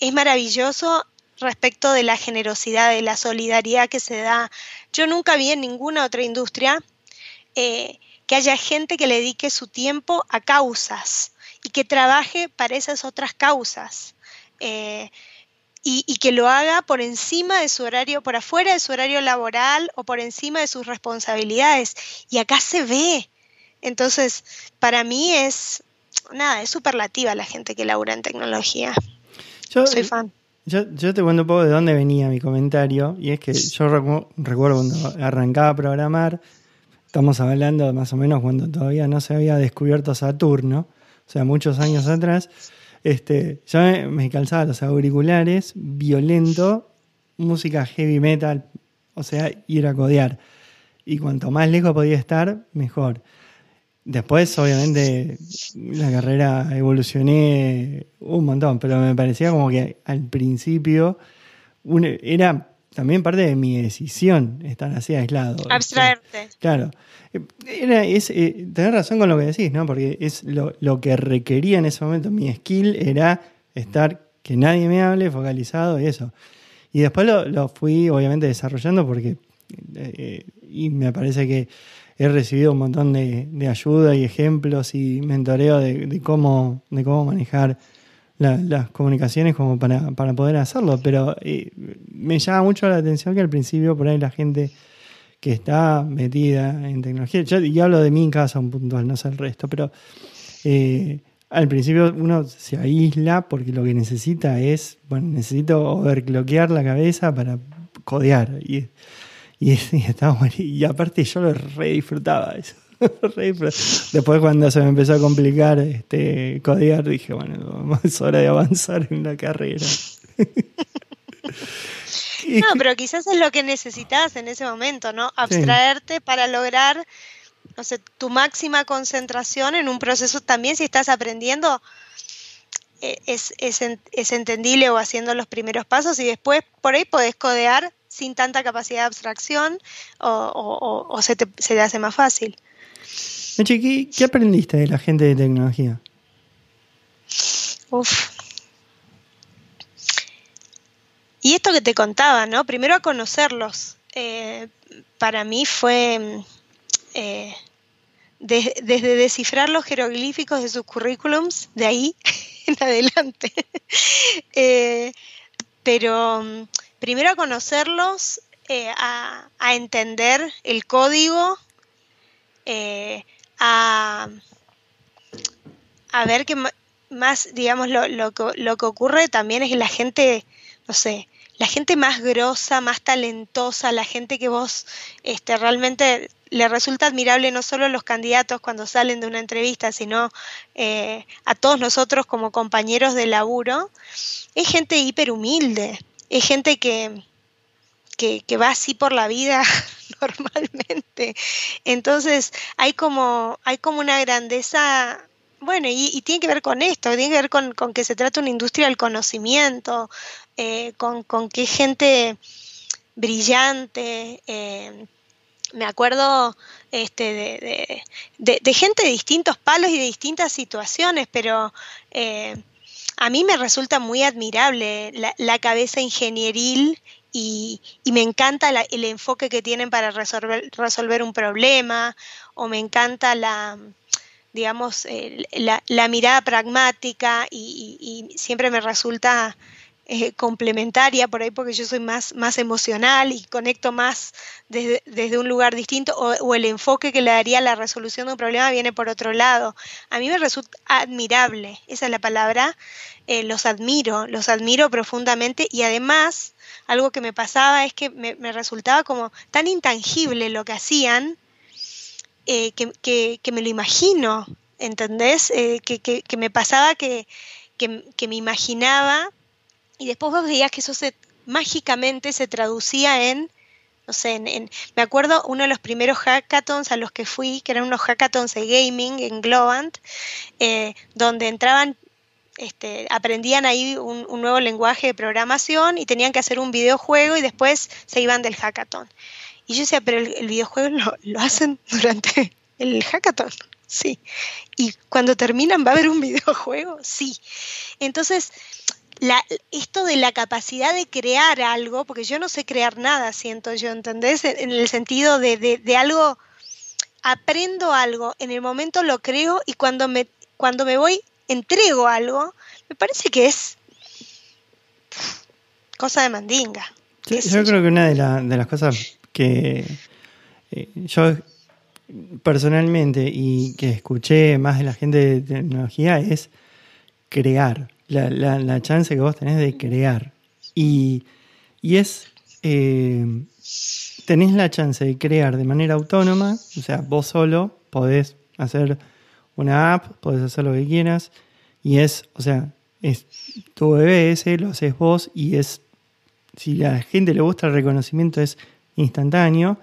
es maravilloso respecto de la generosidad, de la solidaridad que se da. Yo nunca vi en ninguna otra industria eh, que haya gente que le dedique su tiempo a causas y que trabaje para esas otras causas. Eh, y, que lo haga por encima de su horario, por afuera de su horario laboral o por encima de sus responsabilidades. Y acá se ve. Entonces, para mí es, nada, es superlativa la gente que labura en tecnología. Yo, Soy fan. Yo, yo, te cuento un poco de dónde venía mi comentario, y es que yo recuerdo cuando arrancaba a programar, estamos hablando más o menos cuando todavía no se había descubierto Saturno, o sea, muchos años atrás, este, yo me, calzaba los auriculares, violento, música heavy metal, o sea, ir a codear. Y cuanto más lejos podía estar, mejor. Después, obviamente, la carrera evolucioné un montón, pero me parecía como que al principio era también parte de mi decisión estar así aislado. Abstraerte. claro. Era, es, eh, tenés razón con lo que decís, ¿no? Porque es lo, lo, que requería en ese momento mi skill era estar que nadie me hable, focalizado y eso. Y después lo, lo fui, obviamente, desarrollando porque. Eh, y me parece que he recibido un montón de, ayuda y ejemplos y mentoreo de, cómo, de cómo manejar las comunicaciones como para, poder hacerlo. Pero eh, me llama mucho la atención que al principio por ahí la gente que está metida en tecnología, yo, y hablo de en casa un puntual, no sé el resto, pero eh, al principio uno se aísla porque lo que necesita es, bueno, necesito overclockear la cabeza para codear. Y, y, aparte yo lo re disfrutaba eso. Después cuando se me empezó a complicar este codear, dije, bueno, es hora de avanzar en la carrera. no, pero quizás es lo que necesitas en ese momento, ¿no? Abstraerte para lograr, no sé, tu máxima concentración en un proceso también si estás aprendiendo. Eh, es, es, es entendible o haciendo los primeros pasos y después por ahí podés codear sin tanta capacidad de abstracción o, se, te, se, hace más fácil. ¿qué, ¿qué, aprendiste de la gente de tecnología? Uf. Y esto que te contaba, ¿no? Primero a conocerlos. Eh, para mí fue eh, desde descifrar los jeroglíficos de sus currículums, de ahí en adelante. Eh, pero primero a conocerlos, eh, a, entender el código, eh, a, a, ver que más, digamos, lo, lo, lo, que ocurre también es que la gente, no sé, la gente más grosa, más talentosa, la gente que vos este, realmente le resulta admirable no solo a los candidatos cuando salen de una entrevista, sino eh, a todos nosotros como compañeros de laburo, es gente hiper humilde, es gente que, que, va así por la vida normalmente. Entonces hay como, hay como una grandeza bueno, y, tiene que ver con esto, tiene que ver con, que se trata de una industria del conocimiento, eh, con, con que gente brillante, eh, me acuerdo este, de, gente de distintos palos y de distintas situaciones, pero eh, a mí me resulta muy admirable la, cabeza ingenieril y, me encanta el enfoque que tienen para resolver, resolver un problema, o me encanta la, digamos, la, mirada pragmática y, siempre me resulta eh, complementaria por ahí porque yo soy más, más emocional y conecto más desde, un lugar distinto o, el enfoque que le daría a la resolución de un problema viene por otro lado. A mí me resulta admirable, esa es la palabra, eh, los admiro, los admiro profundamente y además algo que me pasaba es que me, resultaba como tan intangible lo que hacían eh, que, me lo imagino, ¿entendés? que, que, me pasaba que, que me imaginaba y después vos veías que eso se, mágicamente se traducía en, no sé, en, me acuerdo uno de los primeros hackathons a los que fui, que eran unos hackathons de gaming en Globant, eh, donde entraban este, aprendían ahí un, nuevo lenguaje de programación y tenían que hacer un videojuego y después se iban del hackathon. Y yo decía, pero el, videojuego lo, lo, hacen durante el hackathon. Sí. Y cuando terminan va a haber un videojuego. Sí. Entonces, esto de la capacidad de crear algo, porque yo no sé crear nada, siento yo, ¿entendés? En el sentido de, algo, aprendo algo, en el momento lo creo y cuando me, cuando me voy, entrego algo, me parece que es cosa de mandinga. yo creo que una de, de las cosas que eh, yo personalmente y que escuché más de la gente de tecnología es crear la, chance que vos tenés de crear. Y, es, eh, tenés la chance de crear de manera autónoma, o sea, vos solo podés hacer una app, podés hacer lo que quieras, y es, o sea, es tu bebé ese, lo haces vos, y es, si la gente le gusta el reconocimiento, es instantáneo,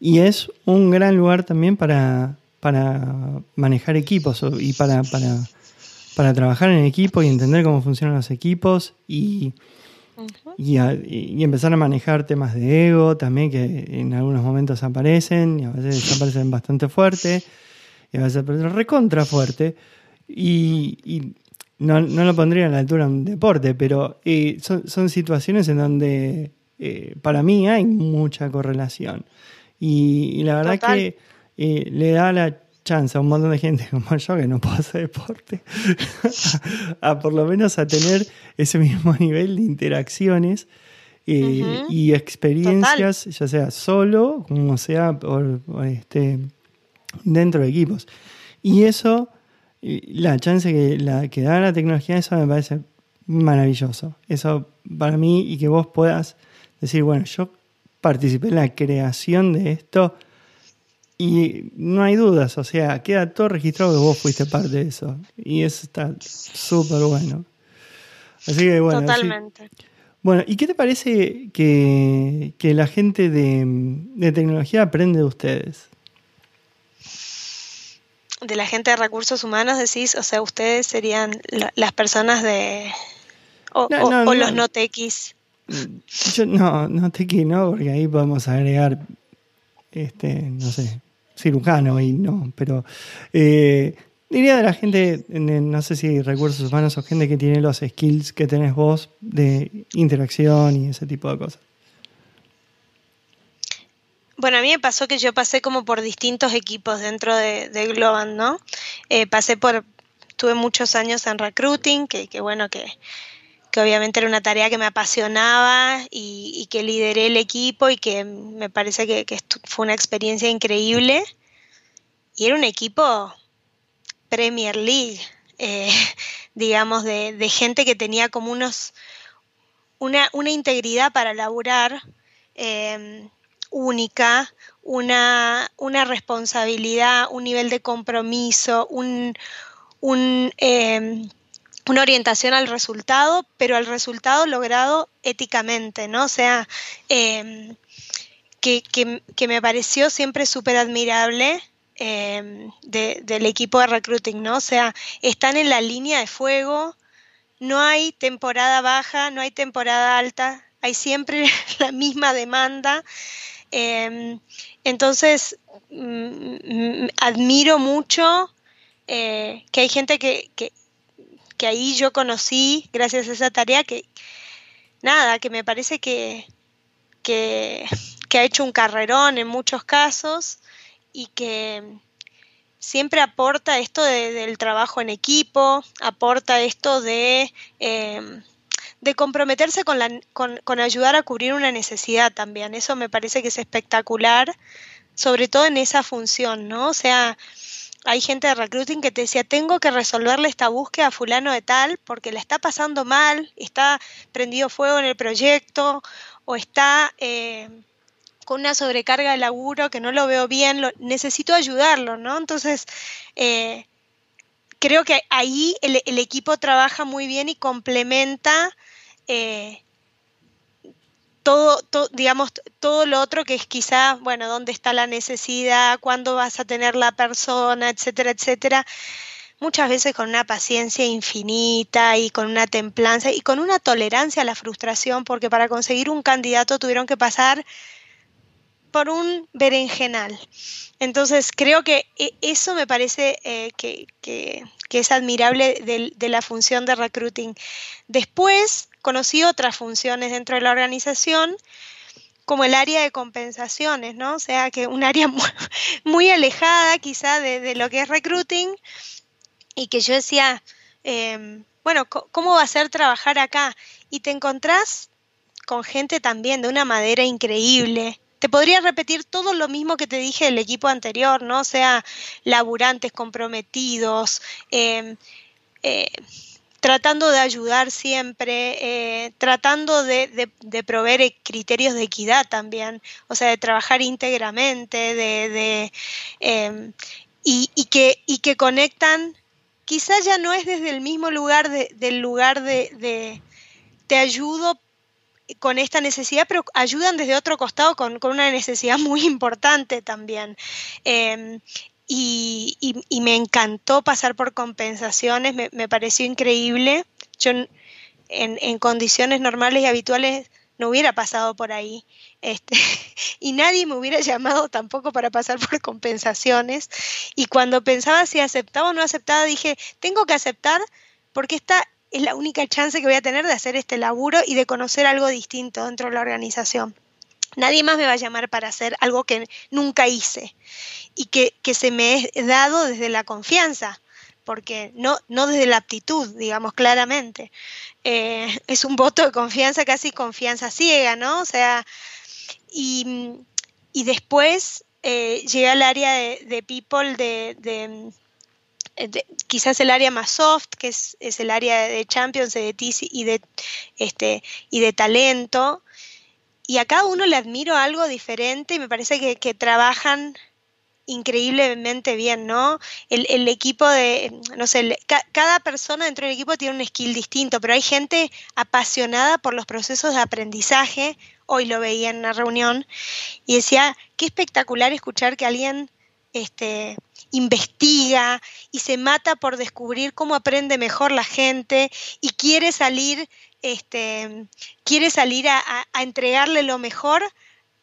y es un gran lugar también para, para manejar equipos y para, para para trabajar en equipo y entender cómo funcionan los equipos y, y, empezar a manejar temas de ego también que en algunos momentos aparecen y a veces aparecen bastante fuerte y a veces aparecen recontra fuerte. Y, no, lo pondría a la altura de un deporte, pero eh, son, situaciones en donde eh, para mí hay mucha correlación. Y, la verdad que eh, le da la chance a un montón de gente como yo que no puedo hacer deporte a, por lo menos a tener ese mismo nivel de interacciones eh, y experiencias, ya sea solo como sea por, este, dentro de equipos. Y eso, la chance que, la, que da la tecnología, eso me parece maravilloso. Eso para mí y que vos puedas decir, bueno, yo participé en la creación de esto y no hay dudas, o sea, queda todo registrado que vos fuiste parte de eso. Y eso está súper bueno. Así que bueno. Totalmente. bueno, ¿y qué te parece que, la gente de, tecnología aprende de ustedes? De la gente de recursos humanos decís, o sea, ustedes serían las personas de... O, los no tequis. Yo no, no tequis no, porque ahí podemos agregar, este, no sé, cirujano y no, pero eh, diría de la gente, no sé si recursos humanos o gente que tiene los skills que tenés vos de interacción y ese tipo de cosas. Bueno, a mí me pasó que yo pasé como por distintos equipos dentro de, de Globan, ¿no? Eh, pasé por, tuve muchos años en recruiting, que, que bueno, que que obviamente era una tarea que me apasionaba y, que lideré el equipo y que me parece que, fue una experiencia increíble. Y era un equipo Premier League, eh, digamos, de, gente que tenía como unos, una, integridad para laburar eh, única, una, una, responsabilidad, un nivel de compromiso, un, eh, una orientación al resultado, pero al resultado logrado éticamente, ¿no? O sea, em, que, me pareció siempre súper admirable em, del equipo de recruiting, ¿no? O sea, están en la línea de fuego, no hay temporada baja, no hay temporada alta, hay siempre la misma demanda. Em, entonces, mm, mm, admiro mucho eh, que hay gente que, que ahí yo conocí, gracias a esa tarea, que nada, que me parece que, que, ha hecho un carrerón en muchos casos y que siempre aporta esto del trabajo en equipo, aporta esto de, em, de comprometerse con, la, con, con, ayudar a cubrir una necesidad también. Eso me parece que es espectacular, sobre todo en esa función, ¿no? O sea, hay gente de recruiting que te decía, tengo que resolverle esta búsqueda a fulano de tal porque le está pasando mal, está prendido fuego en el proyecto o está eh, con una sobrecarga de laburo que no lo veo bien, necesito ayudarlo, ¿no? Entonces, eh, creo que ahí el, equipo trabaja muy bien y complementa eh, todo, digamos, todo lo otro que es quizá, bueno, dónde está la necesidad, cuándo vas a tener la persona, etcétera, etcétera. Muchas veces con una paciencia infinita y con una templanza y con una tolerancia a la frustración, porque para conseguir un candidato tuvieron que pasar por un berenjenal. Entonces, creo que e, eso me parece eh, que, es admirable de, la función de recruiting. Después, conocí otras funciones dentro de la organización, como el área de compensaciones, ¿no? O sea, que un área muy, alejada quizá de, lo que es recruiting y que yo decía, em, bueno, ¿cómo va a ser trabajar acá? Y te encontrás con gente también de una madera increíble. Te podría repetir todo lo mismo que te dije del equipo anterior, ¿no? O sea, laburantes, comprometidos, eh, eh, tratando de ayudar siempre, eh, tratando de, proveer criterios de equidad también, o sea, de trabajar íntegramente, de, em, y, que, y que conectan, quizás ya no es desde el mismo lugar, del lugar de, te ayudo con esta necesidad, pero ayudan desde otro costado con, una necesidad muy importante también. Em, y, me encantó pasar por compensaciones, me, pareció increíble. Yo en, condiciones normales y habituales no hubiera pasado por ahí. Este, y nadie me hubiera llamado tampoco para pasar por compensaciones. Y cuando pensaba si aceptaba o no aceptaba, dije, tengo que aceptar porque esta es la única chance que voy a tener de hacer este laburo y de conocer algo distinto dentro de la organización. Nadie más me va a llamar para hacer algo que nunca hice y que, se me es dado desde la confianza, porque no, no desde la aptitud, digamos claramente. Eh, es un voto de confianza, casi confianza ciega, ¿no? O sea, y, después eh, llegué al área de, people de, quizás el área más soft, que es, el área de champions, de y de, este, y de talento, y a cada uno le admiro algo diferente y me parece que, trabajan increíblemente bien, ¿no? El, equipo de, no sé, cada persona dentro del equipo tiene un skill distinto, pero hay gente apasionada por los procesos de aprendizaje. Hoy lo veía en una reunión y decía, qué espectacular escuchar que alguien este, investiga y se mata por descubrir cómo aprende mejor la gente y quiere salir este, quiere salir a, entregarle lo mejor,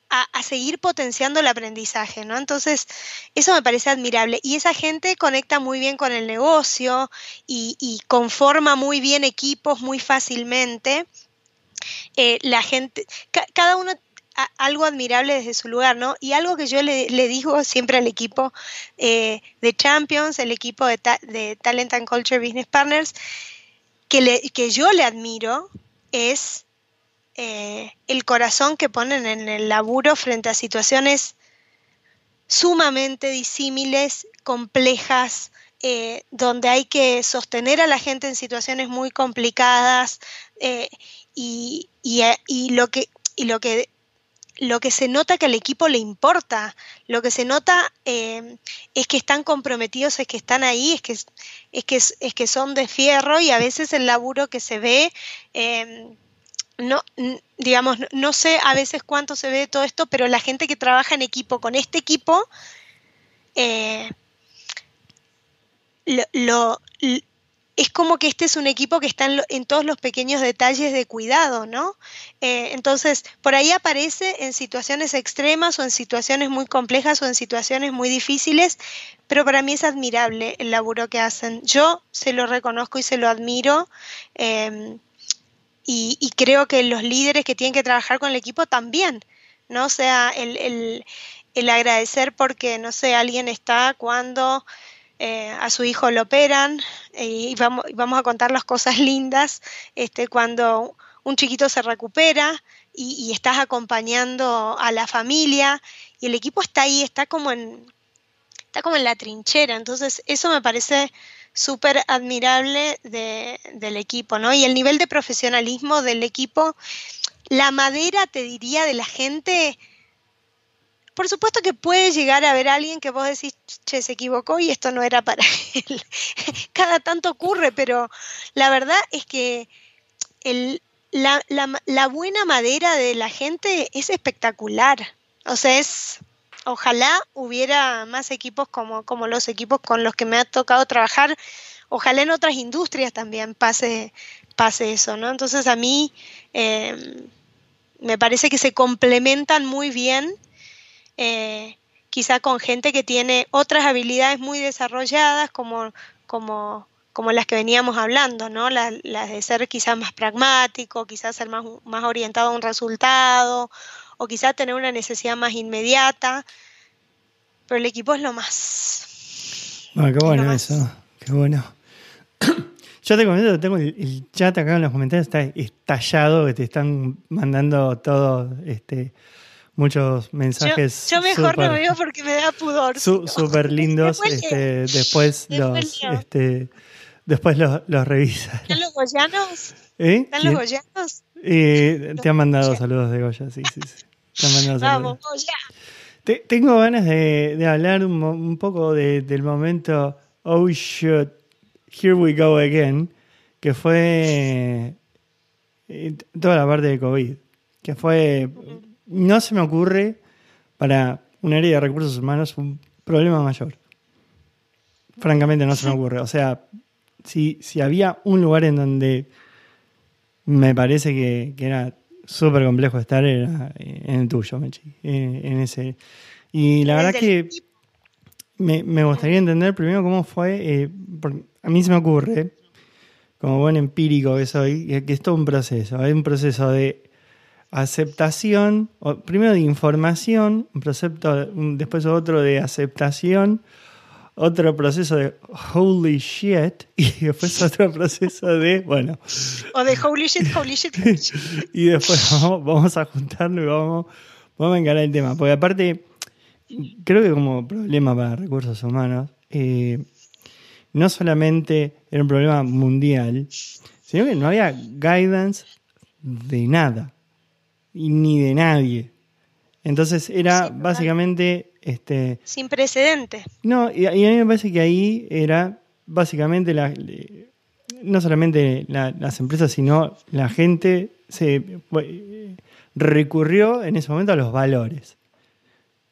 a, seguir potenciando el aprendizaje, ¿no? Entonces, eso me parece admirable. Y esa gente conecta muy bien con el negocio y, conforma muy bien equipos muy fácilmente. Eh, la gente, cada uno algo admirable desde su lugar, ¿no? Y algo que yo le, digo siempre al equipo eh, de Champions, el equipo de, de Talent and Culture Business Partners, que, que yo le admiro es eh, el corazón que ponen en el laburo frente a situaciones sumamente disímiles, complejas, eh, donde hay que sostener a la gente en situaciones muy complicadas eh, y, lo que, y lo que lo que se nota que al equipo le importa, lo que se nota es que están comprometidos, es que están ahí, es que, es, que, es que son de fierro y a veces el laburo que se ve no, digamos, no sé a veces cuánto se ve todo esto, pero la gente que trabaja en equipo con este equipo, eh, lo, es como que este es un equipo que está en, todos los pequeños detalles de cuidado, ¿no? Eh, entonces, por ahí aparece en situaciones extremas o en situaciones muy complejas o en situaciones muy difíciles, pero para mí es admirable el laburo que hacen. Yo se lo reconozco y se lo admiro. Eh, y, creo que los líderes que tienen que trabajar con el equipo también, ¿no? O sea, el, agradecer porque, no sé, alguien está cuando eh, a su hijo lo operan eh, y vamos, vamos a contar las cosas lindas, este, cuando un chiquito se recupera y, estás acompañando a la familia y el equipo está ahí, está como en, está como en la trinchera. Entonces, eso me parece súper admirable del equipo, ¿no? Y el nivel de profesionalismo del equipo, la madera, te diría, de la gente, por supuesto que puede llegar a haber alguien que vos decís, che, se equivocó y esto no era para él. Cada tanto ocurre, pero la verdad es que la, buena madera de la gente es espectacular. O sea, es, ojalá hubiera más equipos como, como los equipos con los que me ha tocado trabajar. Ojalá en otras industrias también pase, pase eso, ¿no? Entonces a mí eh, me parece que se complementan muy bien, eh, quizá con gente que tiene otras habilidades muy desarrolladas, como, como, como las que veníamos hablando, ¿no? Las, de ser quizás más pragmático, quizás ser más, más orientado a un resultado, o quizá tener una necesidad más inmediata, pero el equipo es lo más. Bueno, qué bueno eso, qué bueno. Yo te comento, tengo el, chat acá en los comentarios, está estallado, que te están mandando todo, este, muchos mensajes. Yo, mejor no veo porque me da pudor. Súper lindos, este, después, los, este, después los, los revisas. ¿Están los goyanos? ¿Eh? ¿Están los goyanos? Eh, te han mandado saludos de Goya, sí, sí, sí. Vamos, tengo ganas de, hablar un, poco del momento Oh shit, here we go again, que fue eh, toda la parte de COVID, que fue, no se me ocurre para un área de recursos humanos un problema mayor. Francamente no se me ocurre. O sea, si, si había un lugar en donde me parece que, que era súper complejo estar en el tuyo, Mechi. En, ese. Y la verdad que me, gustaría entender primero cómo fue. Eh, a mí se me ocurre, como buen empírico que soy, que es todo un proceso. Hay un proceso de aceptación, primero de información, un proceso, después otro de aceptación, otro proceso de holy shit y después otro proceso de, bueno. O de holy shit, holy shit, y después vamos, a juntarlo y vamos, vamos a encarar el tema. Porque aparte, creo que como problema para recursos humanos, eh, no solamente era un problema mundial, sino que no había guidance de nada, y ni de nadie. Entonces era básicamente este, Sin precedente. No, y, a mí me parece que ahí era básicamente la, no solamente las empresas, sino la gente se recurrió en ese momento a los valores.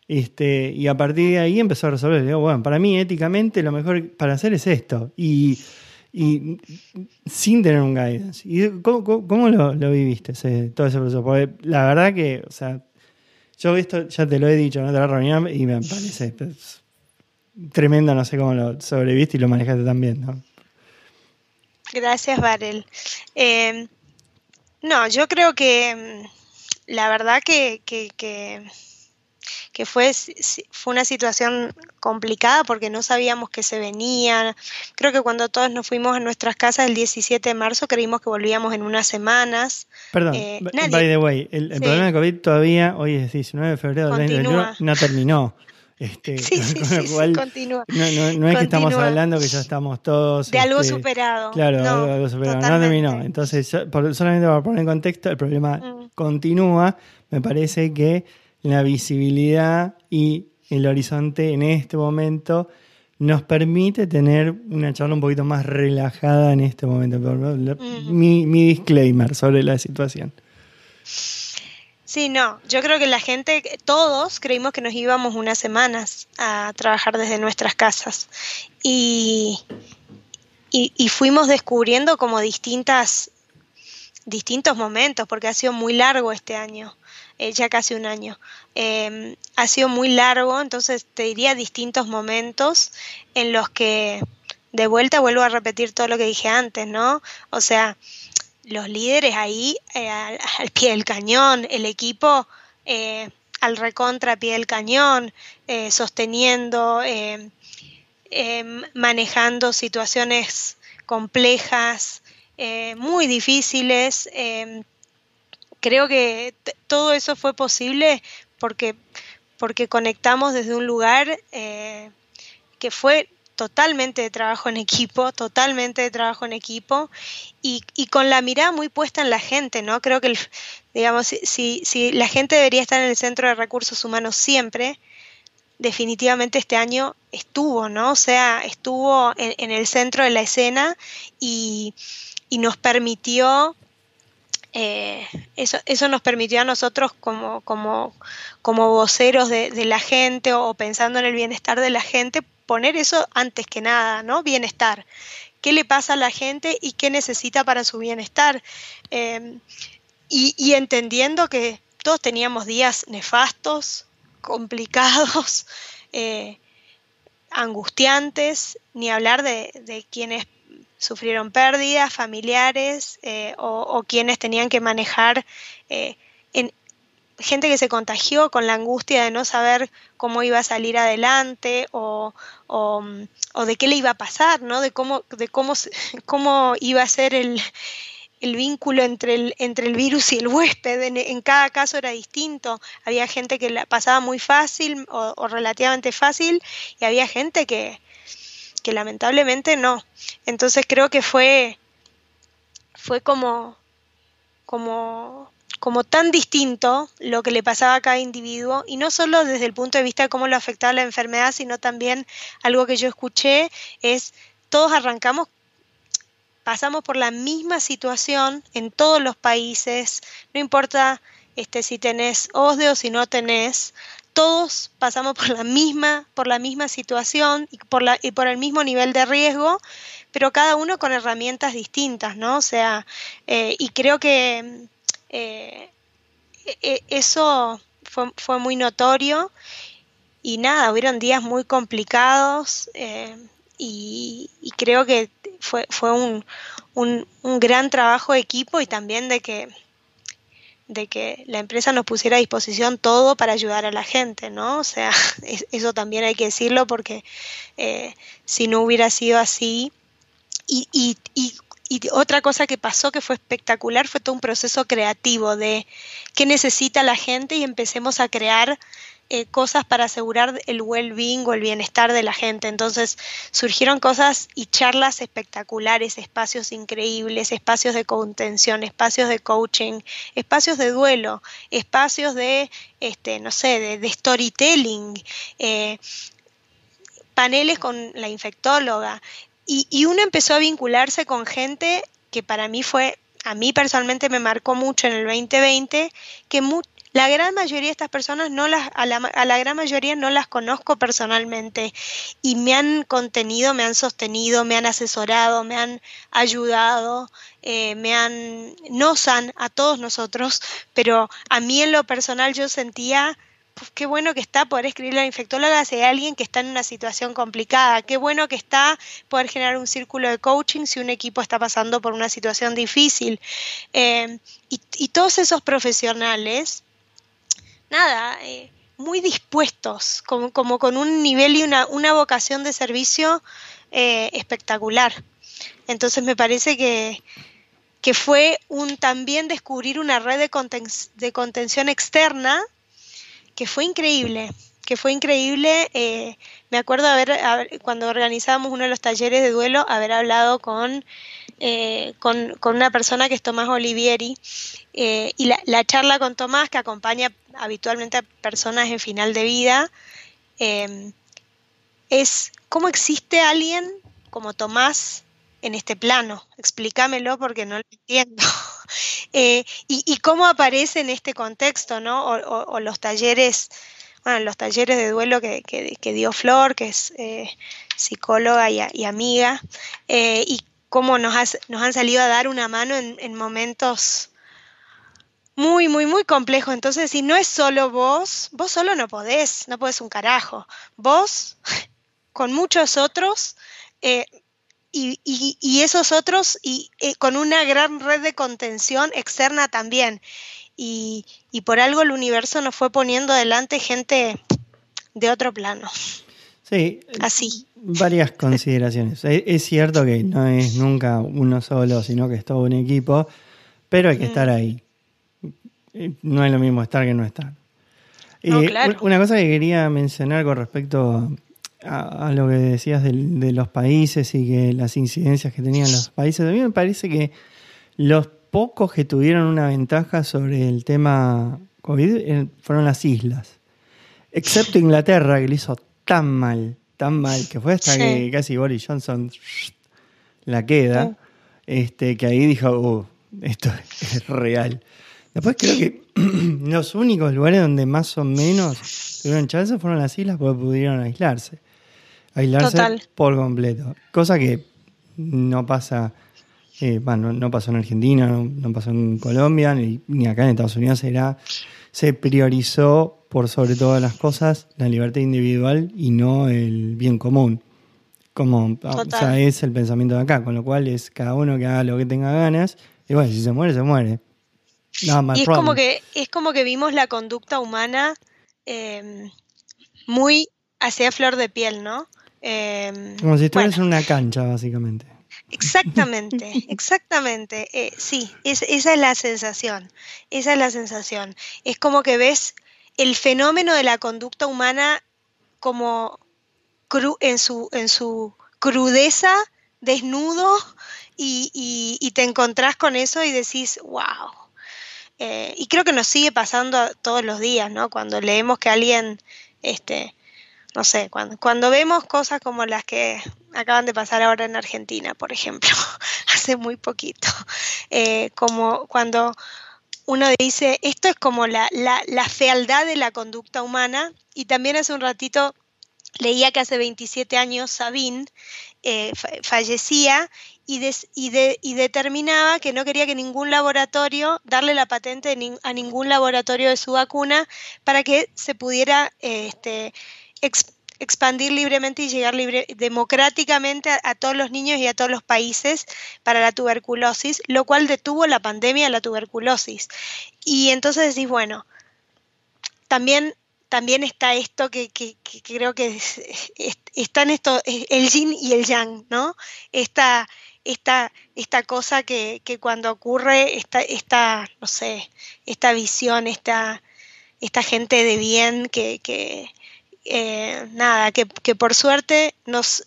Este, y a partir de ahí empezó a resolver. bueno, para mí éticamente lo mejor para hacer es esto. Y, sin tener un guidance. ¿Y cómo, lo, viviste todo ese proceso? Porque la verdad que, o sea, yo esto ya te lo he dicho en otra reunión y me parece pues, tremendo, no sé cómo lo sobreviste y lo manejaste también, ¿no? Gracias, Varel. Eh, no, yo creo que mm, la verdad que, que fue, fue una situación complicada porque no sabíamos que se venía. Creo que cuando todos nos fuimos a nuestras casas el 17 de marzo creímos que volvíamos en unas semanas. Perdón, eh, by the way, el, problema de COVID todavía, hoy es 19 de febrero del 2021, no terminó. Este, sí, sí, sí, continúa. No, es que estamos hablando que ya estamos todos. De algo este, superado. Claro, algo superado. No terminó. Entonces, solamente para poner en contexto, el problema mm. continúa. Me parece que la visibilidad y el horizonte en este momento nos permite tener una charla un poquito más relajada en este momento. Mi, mi disclaimer sobre la situación. Sí, no, yo creo que la gente, todos creímos que nos íbamos unas semanas a trabajar desde nuestras casas y, y, fuimos descubriendo como distintas, distintos momentos, porque ha sido muy largo este año, eh, ya casi un año. Em, ha sido muy largo, entonces te diría distintos momentos en los que de vuelta vuelvo a repetir todo lo que dije antes, ¿no? O sea, los líderes ahí eh, al, pie del cañón, el equipo eh, al recontra pie del cañón, sosteniendo, manejando situaciones complejas, muy difíciles. Creo que todo eso fue posible porque, porque conectamos desde un lugar que fue totalmente de trabajo en equipo, totalmente de trabajo en equipo y, con la mirada muy puesta en la gente, ¿no? Creo que, digamos, si, si, la gente debería estar en el centro de recursos humanos siempre, definitivamente este año estuvo, ¿no? O sea, estuvo en, el centro de la escena y, nos permitió eh, eso, eso, nos permitió a nosotros como, como, como voceros de, de, la gente o pensando en el bienestar de la gente, poner eso antes que nada, ¿no? Bienestar. ¿Qué le pasa a la gente y qué necesita para su bienestar? Em, y, entendiendo que todos teníamos días nefastos, complicados, eh, angustiantes, ni hablar de, quienes sufrieron pérdidas familiares eh, o, quienes tenían que manejar eh, en, gente que se contagió con la angustia de no saber cómo iba a salir adelante o, de qué le iba a pasar, ¿no? De cómo, de cómo, cómo iba a ser el, vínculo entre el, entre el virus y el huésped. En, cada caso era distinto. Había gente que la pasaba muy fácil o, relativamente fácil y había gente que, que lamentablemente no. Entonces creo que fue, fue como, como como tan distinto lo que le pasaba a cada individuo, y no solo desde el punto de vista de cómo lo afectaba la enfermedad, sino también algo que yo escuché es, todos arrancamos, pasamos por la misma situación en todos los países, no importa este, si tenés OSDE o si no tenés, todos pasamos por la misma, por la misma situación y por, el mismo nivel de riesgo, pero cada uno con herramientas distintas, ¿no? O sea, eh, y creo que eh, e, e, eso fue, muy notorio y nada, hubieron días muy complicados eh, y, creo que fue, fue un, un, gran trabajo de equipo y también de que de que la empresa nos pusiera a disposición todo para ayudar a la gente, ¿no? O sea, eso también hay que decirlo porque eh, si no hubiera sido así, y, y, y y otra cosa que pasó que fue espectacular fue todo un proceso creativo de qué necesita la gente y empecemos a crear eh, cosas para asegurar el well-being o el bienestar de la gente. Entonces surgieron cosas y charlas espectaculares, espacios increíbles, espacios de contención, espacios de coaching, espacios de duelo, espacios de, este, no sé, de, storytelling. Eh, paneles con la infectóloga, y, uno empezó a vincularse con gente que para mí fue, a mí personalmente me marcó mucho en el 2020, que la gran mayoría de estas personas no las, a la, a la, gran mayoría no las conozco personalmente y me han contenido, me han sostenido, me han asesorado, me han ayudado, eh, me han, nos han a todos nosotros, pero a mí en lo personal yo sentía pues qué bueno que está poder escribir la infectóloga si hay alguien que está en una situación complicada, qué bueno que está poder generar un círculo de coaching si un equipo está pasando por una situación difícil. Eh, y, todos esos profesionales, nada, eh, muy dispuestos, como, como con un nivel y una, una vocación de servicio eh, espectacular. Entonces me parece que, que fue un también descubrir una red de, de contención externa que fue increíble, que fue increíble. Eh, me acuerdo haber, cuando organizábamos uno de los talleres de duelo, haber hablado con, eh, con, una persona que es Tomás Olivieri, y la, la, charla con Tomás, que acompaña habitualmente a personas en final de vida, es cómo existe alguien como Tomás en este plano. Explícamelo porque no lo entiendo. Eh, y, cómo aparece en este contexto, ¿no? O, los talleres, bueno, los talleres de duelo que, dio Flor, que es eh, psicóloga y, amiga, eh, y cómo nos, nos, han salido a dar una mano en, en momentos muy, muy, muy complejos. Entonces, si no es solo vos, vos solo no podés, no podés un carajo. Vos, con muchos otros, y, esos otros y eh, con una gran red de contención externa también. Y, por algo el universo nos fue poniendo delante gente de otro plano. Sí, así. Varias consideraciones. es, cierto que no es nunca uno solo, sino que es todo un equipo, pero hay que mm. estar ahí. Eh, no es lo mismo estar que no estar. Eh, una cosa que quería mencionar con respecto a, lo que decías de, los países y que las incidencias que tenían los países, a mí me parece que los pocos que tuvieron una ventaja sobre el tema COVID eh, fueron las islas. Excepto Inglaterra, que lo hizo tan mal, tan mal, que fue hasta que casi Boris Johnson la queda, este, que ahí dijo, uh, esto es real. Después creo que los únicos lugares donde más o menos tuvieron chance fueron las islas porque pudieron aislarse aislarse por completo. Cosa que no pasa, eh, bueno, no pasó en Argentina, no, pasó en Colombia, ni, acá en Estados Unidos. Era, se priorizó por sobre todas las cosas la libertad individual y no el bien común. Como o sea, es el pensamiento de acá, con lo cual es cada uno que haga lo que tenga ganas. Y bueno, si se muere, se muere. y es como, que, es como que vimos la conducta humana eh, muy hacia flor de piel, ¿no? Em, Como si estuvieras en una cancha, básicamente. Exactamente, exactamente. Eh, sí, esa es la sensación. Esa es la sensación. Es como que ves el fenómeno de la conducta humana como en, su, en su crudeza, desnudo, y, te encontrás con eso y decís, wow. Eh, y creo que nos sigue pasando todos los días, ¿no? Cuando leemos que alguien este, no sé, cuando, cuando vemos cosas como las que acaban de pasar ahora en Argentina, por ejemplo, hace muy poquito, eh, como cuando uno dice, esto es como la, fealdad de la conducta humana, y también hace un ratito leía que hace 27 años Sabine eh, fallecía y, determinaba que no quería que ningún laboratorio, darle la patente a ningún laboratorio de su vacuna para que se pudiera este, expandir libremente y llegar libre, democráticamente a, todos los niños y a todos los países para la tuberculosis, lo cual detuvo la pandemia de la tuberculosis. Y entonces decís, bueno, también, también está esto que, creo que están esto, el yin y el yang, ¿no? Esta, esta, esta cosa que, cuando ocurre, esta, esta, no sé, esta visión, esta, esta gente de bien que, que, eh, nada, que, por suerte nos,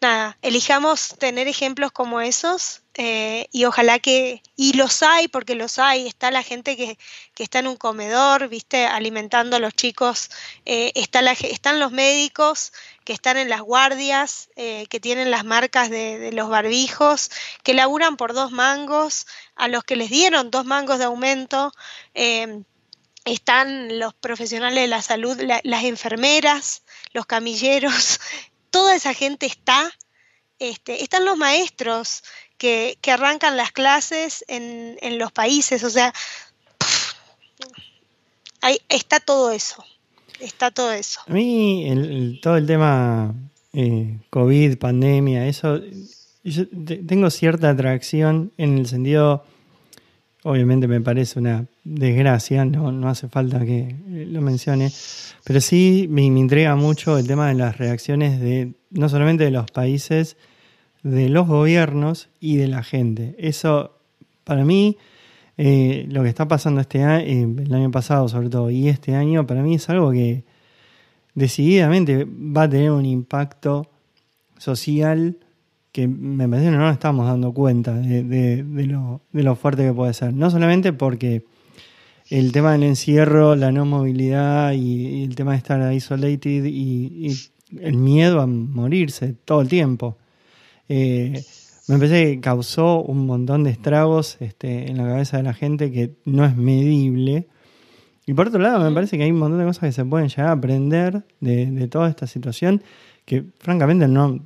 nada, elijamos tener ejemplos como esos eh, y ojalá que, y los hay, porque los hay, está la gente que, está en un comedor, viste, alimentando a los chicos, eh, está la, están los médicos que están en las guardias, que tienen las marcas de, de, los barbijos, que laburan por dos mangos, a los que les dieron dos mangos de aumento están los profesionales de la salud, las enfermeras, los camilleros, toda esa gente está. Este, están los maestros que, arrancan las clases en, los países, o sea, ahí está todo eso, está todo eso. A mí todo el tema eh, COVID, pandemia, eso, yo tengo cierta atracción en el sentido obviamente me parece una desgracia, no, no hace falta que lo mencione, pero sí me, me intriga mucho el tema de las reacciones de no solamente de los países, de los gobiernos y de la gente. Eso, para mí, eh, lo que está pasando este año, eh, el año pasado sobre todo, y este año, para mí es algo que decididamente va a tener un impacto social que me parece que no nos estamos dando cuenta de, lo, de lo fuerte que puede ser. No solamente porque el tema del encierro, la no movilidad y, el tema de estar isolated y, y, el miedo a morirse todo el tiempo. Eh, me parece que causó un montón de estragos este, en la cabeza de la gente que no es medible. Y por otro lado, me parece que hay un montón de cosas que se pueden llegar a aprender de, toda esta situación que francamente no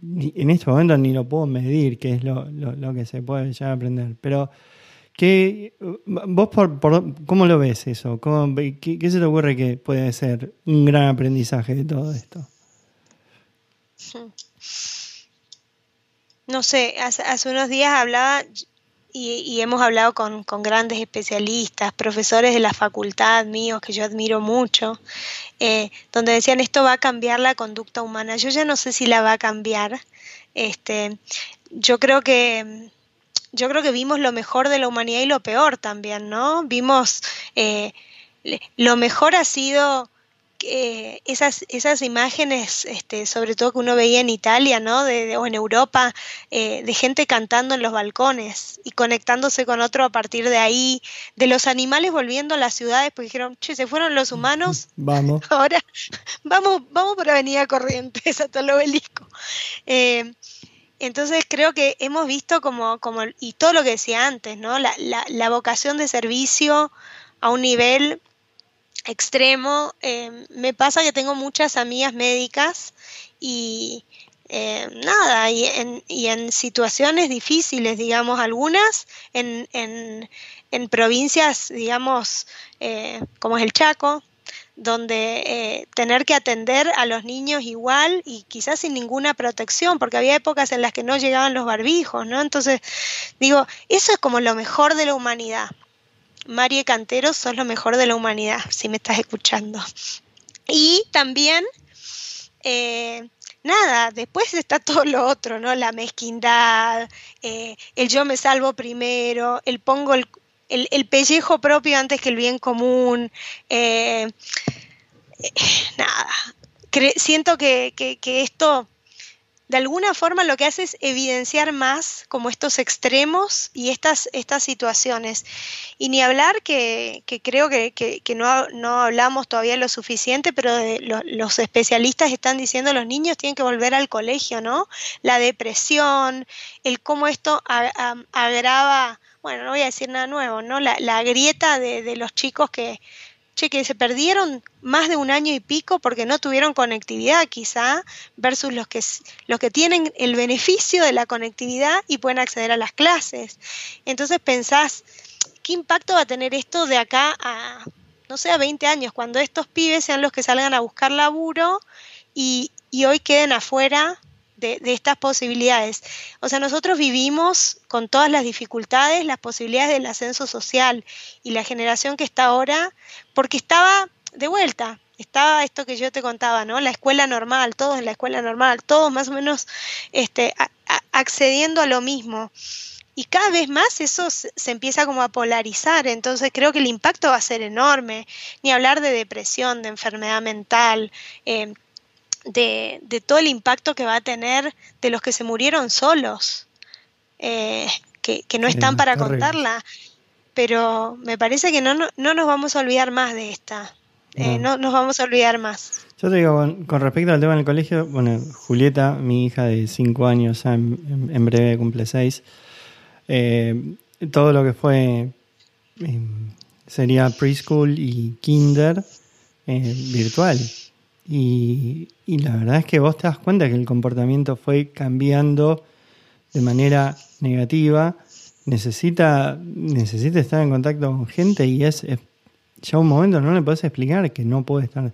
en este momento ni lo puedo medir, qué es lo, que se puede llegar a aprender. Pero, ¿qué, ¿vos por, cómo lo ves eso? qué, se te ocurre que puede ser un gran aprendizaje de todo esto? No sé, hace, unos días hablaba y, hemos hablado con, grandes especialistas, profesores de la facultad míos que yo admiro mucho, eh, donde decían esto va a cambiar la conducta humana. Yo ya no sé si la va a cambiar. Este, yo creo que yo creo que vimos lo mejor de la humanidad y lo peor también, ¿no? Vimos eh, lo mejor ha sido esas, esas imágenes, este, sobre todo que uno veía en Italia, ¿no? De, o en Europa, eh, de gente cantando en los balcones y conectándose con otro a partir de ahí, de los animales volviendo a las ciudades, porque dijeron, che, se fueron los humanos, vamos. Ahora vamos, vamos por Avenida Corrientes hasta el obelisco. Eh, entonces creo que hemos visto como, como, y todo lo que decía antes, ¿no? La, la, la vocación de servicio a un nivel extremo. Em, me pasa que tengo muchas amigas médicas y em, nada, y en, y en, situaciones difíciles, digamos, algunas en, en, en provincias, digamos, eh, como es el Chaco, donde eh, tener que atender a los niños igual y quizás sin ninguna protección, porque había épocas en las que no llegaban los barbijos, ¿no? Entonces, digo, eso es como lo mejor de la humanidad. Marie Cantero, sos lo mejor de la humanidad, si me estás escuchando. Y también, eh, nada, después está todo lo otro, ¿no? La mezquindad, eh, el yo me salvo primero, el pongo el, pellejo propio antes que el bien común. Eh, nada, siento que, que esto de alguna forma lo que hace es evidenciar más como estos extremos y estas, estas situaciones. Y ni hablar que, creo que, no, no, hablamos todavía lo suficiente, pero los especialistas están diciendo los niños tienen que volver al colegio, ¿no? La depresión, el cómo esto agrava, bueno, no voy a decir nada nuevo, ¿no? La, la grieta de, de los chicos que que se perdieron más de un año y pico porque no tuvieron conectividad quizá, versus los que, los que tienen el beneficio de la conectividad y pueden acceder a las clases. Entonces pensás, ¿qué impacto va a tener esto de acá a, no sé, a 20 años, cuando estos pibes sean los que salgan a buscar laburo y, y hoy queden afuera de, estas posibilidades. O sea, nosotros vivimos con todas las dificultades, las posibilidades del ascenso social y la generación que está ahora, porque estaba de vuelta, estaba esto que yo te contaba, ¿no? La escuela normal, todos en la escuela normal, todos más o menos este, accediendo a lo mismo. Y cada vez más eso se, empieza como a polarizar, entonces creo que el impacto va a ser enorme, ni hablar de depresión, de enfermedad mental, eh, de, todo el impacto que va a tener de los que se murieron solos, eh, que, no están para contarla. Pero me parece que no, no, nos vamos a olvidar más de esta. Eh, no. nos vamos a olvidar más. Yo te digo, con, respecto al tema del colegio, bueno, Julieta, mi hija de 5 años, en, en, breve cumple 6, eh, todo lo que fue sería preschool y kinder virtual. Y, la verdad es que vos te das cuenta que el comportamiento fue cambiando de manera negativa. Necesita, necesita estar en contacto con gente y es, ya un momento no le puedes explicar que no puede estar.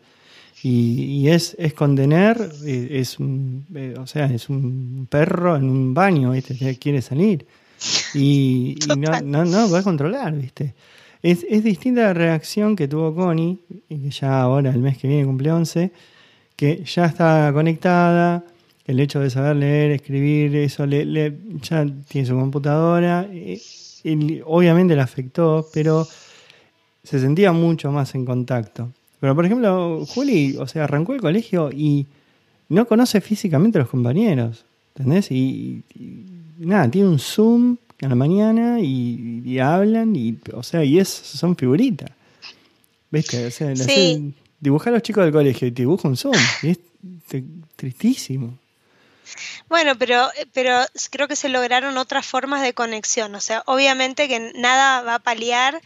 Y, es, es contener, eh, es un, eh, o sea, es un perro en un baño, ¿viste? quiere salir. Y, no, no, no lo podés controlar, ¿viste? Es, es distinta la reacción que tuvo Connie, que ya ahora el mes que viene cumple 11, que ya está conectada, el hecho de saber leer, escribir, eso le, ya tiene su computadora, y, obviamente le afectó, pero se sentía mucho más en contacto. Pero por ejemplo, Juli, o sea, arrancó el colegio y no conoce físicamente a los compañeros, ¿entendés? Y, nada, tiene un Zoom a la mañana y, hablan, y, o sea, y es, son figuritas. ¿Ves que? O sea, dibujar a los chicos del colegio y te dibuja un Zoom, y es tristísimo. Bueno, pero, pero creo que se lograron otras formas de conexión. O sea, obviamente que nada va a paliar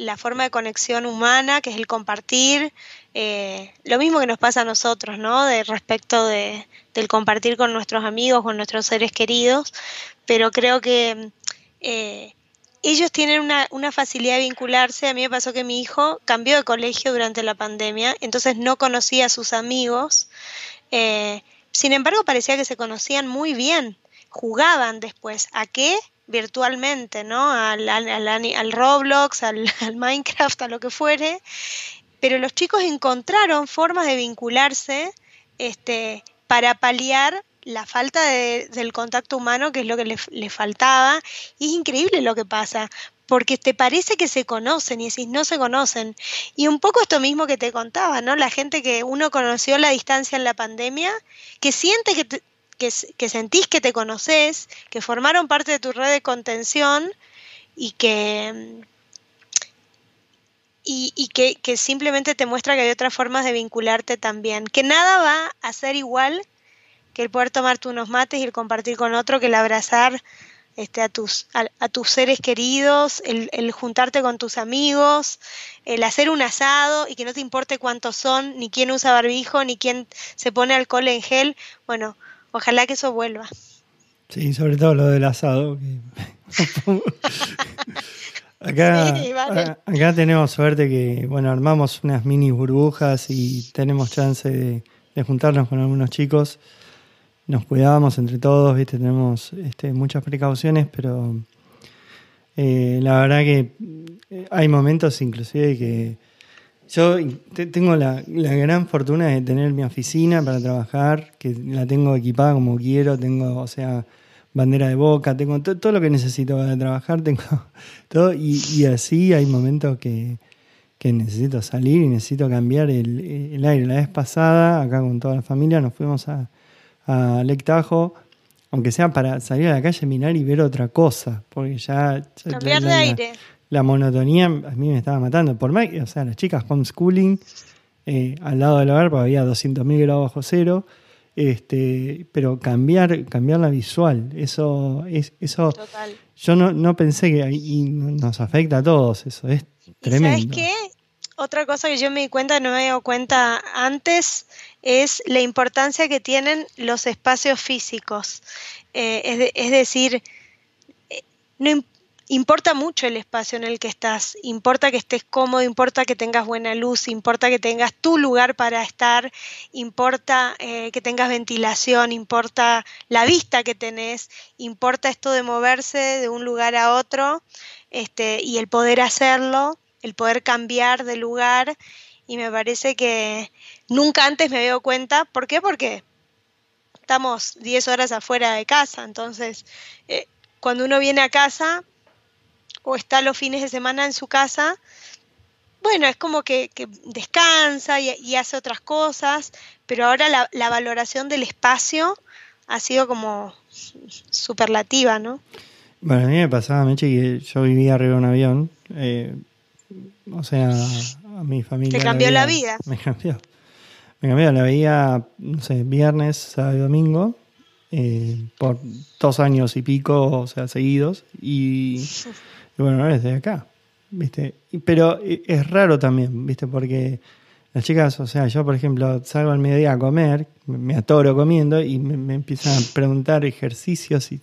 la forma de conexión humana, que es el compartir. Eh, lo mismo que nos pasa a nosotros, ¿no? De respecto de, del compartir con nuestros amigos, con nuestros seres queridos. Pero creo que eh, ellos tienen una, una, facilidad de vincularse. A mí me pasó que mi hijo cambió de colegio durante la pandemia, entonces no conocía a sus amigos. Eh, sin embargo, parecía que se conocían muy bien, jugaban después. ¿A qué? Virtualmente, ¿no? Al, al, Roblox, al, Minecraft, a lo que fuere. Pero los chicos encontraron formas de vincularse este, para paliar la falta de, del contacto humano, que es lo que les le faltaba. Y es increíble lo que pasa, porque te parece que se conocen y decís no se conocen. Y un poco esto mismo que te contaba, ¿no? La gente que uno conoció la distancia en la pandemia, que siente que, que, sentís que te conoces, que formaron parte de tu red de contención y que y, que, simplemente te muestra que hay otras formas de vincularte también. Que nada va a ser igual que el poder tomarte unos mates y el compartir con otro, que el abrazar este, a, tus, a, tus seres queridos, el, juntarte con tus amigos, el hacer un asado y que no te importe cuántos son, ni quién usa barbijo, ni quién se pone alcohol en gel. Bueno, ojalá que eso vuelva. Sí, sobre todo lo del asado. acá, acá tenemos suerte que, bueno, armamos unas mini burbujas y tenemos chance de, de juntarnos con algunos chicos nos cuidamos entre todos, ¿viste? tenemos este, muchas precauciones, pero eh, la verdad que eh, hay momentos inclusive que yo tengo la, gran fortuna de tener mi oficina para trabajar, que la tengo equipada como quiero, tengo, o sea, bandera de boca, tengo todo lo que necesito para trabajar, tengo todo, y, así hay momentos que, necesito salir y necesito cambiar el, el aire. La vez pasada, acá con toda la familia, nos fuimos a, a Lectajo, aunque sea para salir a la calle, mirar y ver otra cosa, porque ya... Cambiar de aire. La monotonía a mí me estaba matando. Por más o sea, las chicas homeschooling, eh, al lado del hogar, había 200.000 grados bajo cero, este, pero cambiar, cambiar la visual, eso, es, eso yo no, no pensé que y nos afecta a todos, eso es tremendo. ¿Sabes qué? Otra cosa que yo me di cuenta, no me había dado cuenta antes, es la importancia que tienen los espacios físicos. Eh, es, decir, eh, no importa mucho el espacio en el que estás, importa que estés cómodo, importa que tengas buena luz, importa que tengas tu lugar para estar, importa eh, que tengas ventilación, importa la vista que tenés, importa esto de moverse de un lugar a otro este, y el poder hacerlo el poder cambiar de lugar y me parece que nunca antes me había dado cuenta. ¿Por qué? Porque estamos 10 horas afuera de casa, entonces eh, cuando uno viene a casa o está los fines de semana en su casa, bueno, es como que, descansa y, hace otras cosas, pero ahora la, valoración del espacio ha sido como superlativa, ¿no? Bueno, a mí me pasaba, Meche, que yo vivía arriba de un avión. Eh, o sea, a mi familia. Te cambió la vida, Me cambió. Me cambió, la veía, no sé, viernes, sábado y domingo, eh, por dos años y pico, o sea, seguidos. Y, bueno, ahora desde acá, ¿viste? Pero es raro también, ¿viste? Porque las chicas, o sea, yo por ejemplo salgo al mediodía a comer, me atoro comiendo y me, empiezan a preguntar ejercicios y,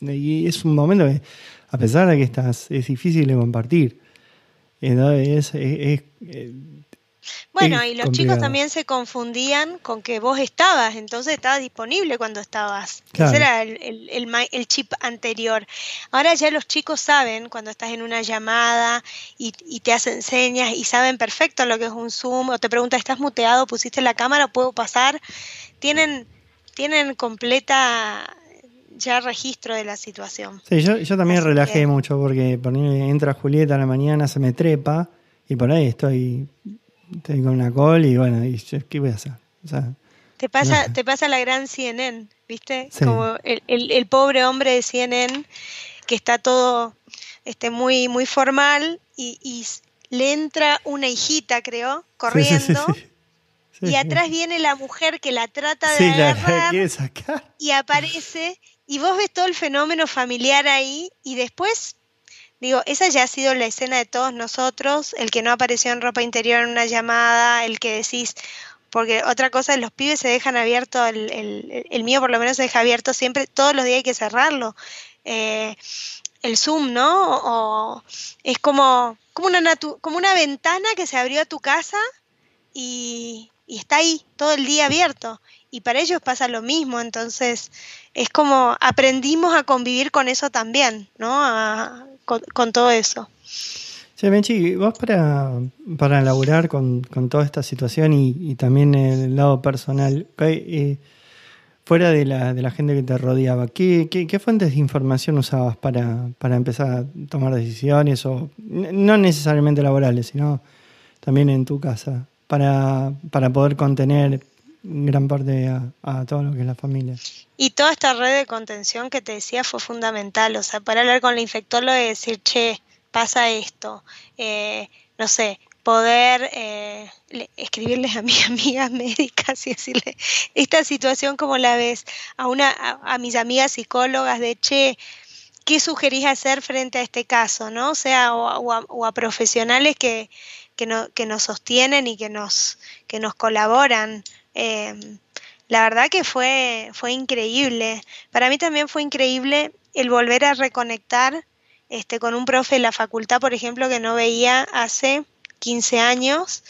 y, es un momento que, a pesar de que estás, es difícil de compartir. Entonces, es, eh, Bueno, y los chicos también se confundían con que vos estabas, entonces estabas disponible cuando estabas. Ese era el, el, chip anterior. Ahora ya los chicos saben cuando estás en una llamada y, y, te hacen señas y saben perfecto lo que es un Zoom o te preguntan, ¿estás muteado? ¿Pusiste la cámara? ¿Puedo pasar? Tienen, tienen completa ya registro de la situación. Sí, yo, yo también relajé mucho porque por entra Julieta a la mañana, se me trepa y por ahí estoy, estoy con una call y bueno, y ¿qué voy a hacer? te pasa, te pasa la gran CNN, ¿viste? Como el, el, pobre hombre de CNN que está todo este, muy, muy formal y, y le entra una hijita, creo, corriendo. y atrás viene la mujer que la trata de agarrar y aparece y vos ves todo el fenómeno familiar ahí y después, digo, esa ya ha sido la escena de todos nosotros, el que no apareció en ropa interior en una llamada, el que decís, porque otra cosa, los pibes se dejan abierto, el, el, mío por lo menos se deja abierto siempre, todos los días hay que cerrarlo. Eh, el Zoom, ¿no? O, es como, como, una como una ventana que se abrió a tu casa y, y está ahí todo el día abierto. Y para ellos pasa lo mismo, entonces es como aprendimos a convivir con eso también, ¿no? Con, todo eso. Sí, vos para, para laburar con, toda esta situación y, también el lado personal, eh, fuera de la, de la gente que te rodeaba, ¿qué, qué, fuentes de información usabas para, para empezar a tomar decisiones, o no necesariamente laborales, sino también en tu casa, para, para poder contener gran parte a, todo lo que es la familia. Y toda esta red de contención que te decía fue fundamental, o sea, para hablar con la infectóloga y decir, che, pasa esto, eh, no sé, poder eh, escribirles a mis amigas médicas y decirle esta situación como la ves, a, una, a, mis amigas psicólogas de, che, ¿qué sugerís hacer frente a este caso? ¿no? O sea, o, a, profesionales que, que, no, que nos sostienen y que nos, que nos colaboran. Em, la verdad que fue, fue increíble. Para mí también fue increíble el volver a reconectar este, con un profe de la facultad, por ejemplo, que no veía hace 15 años.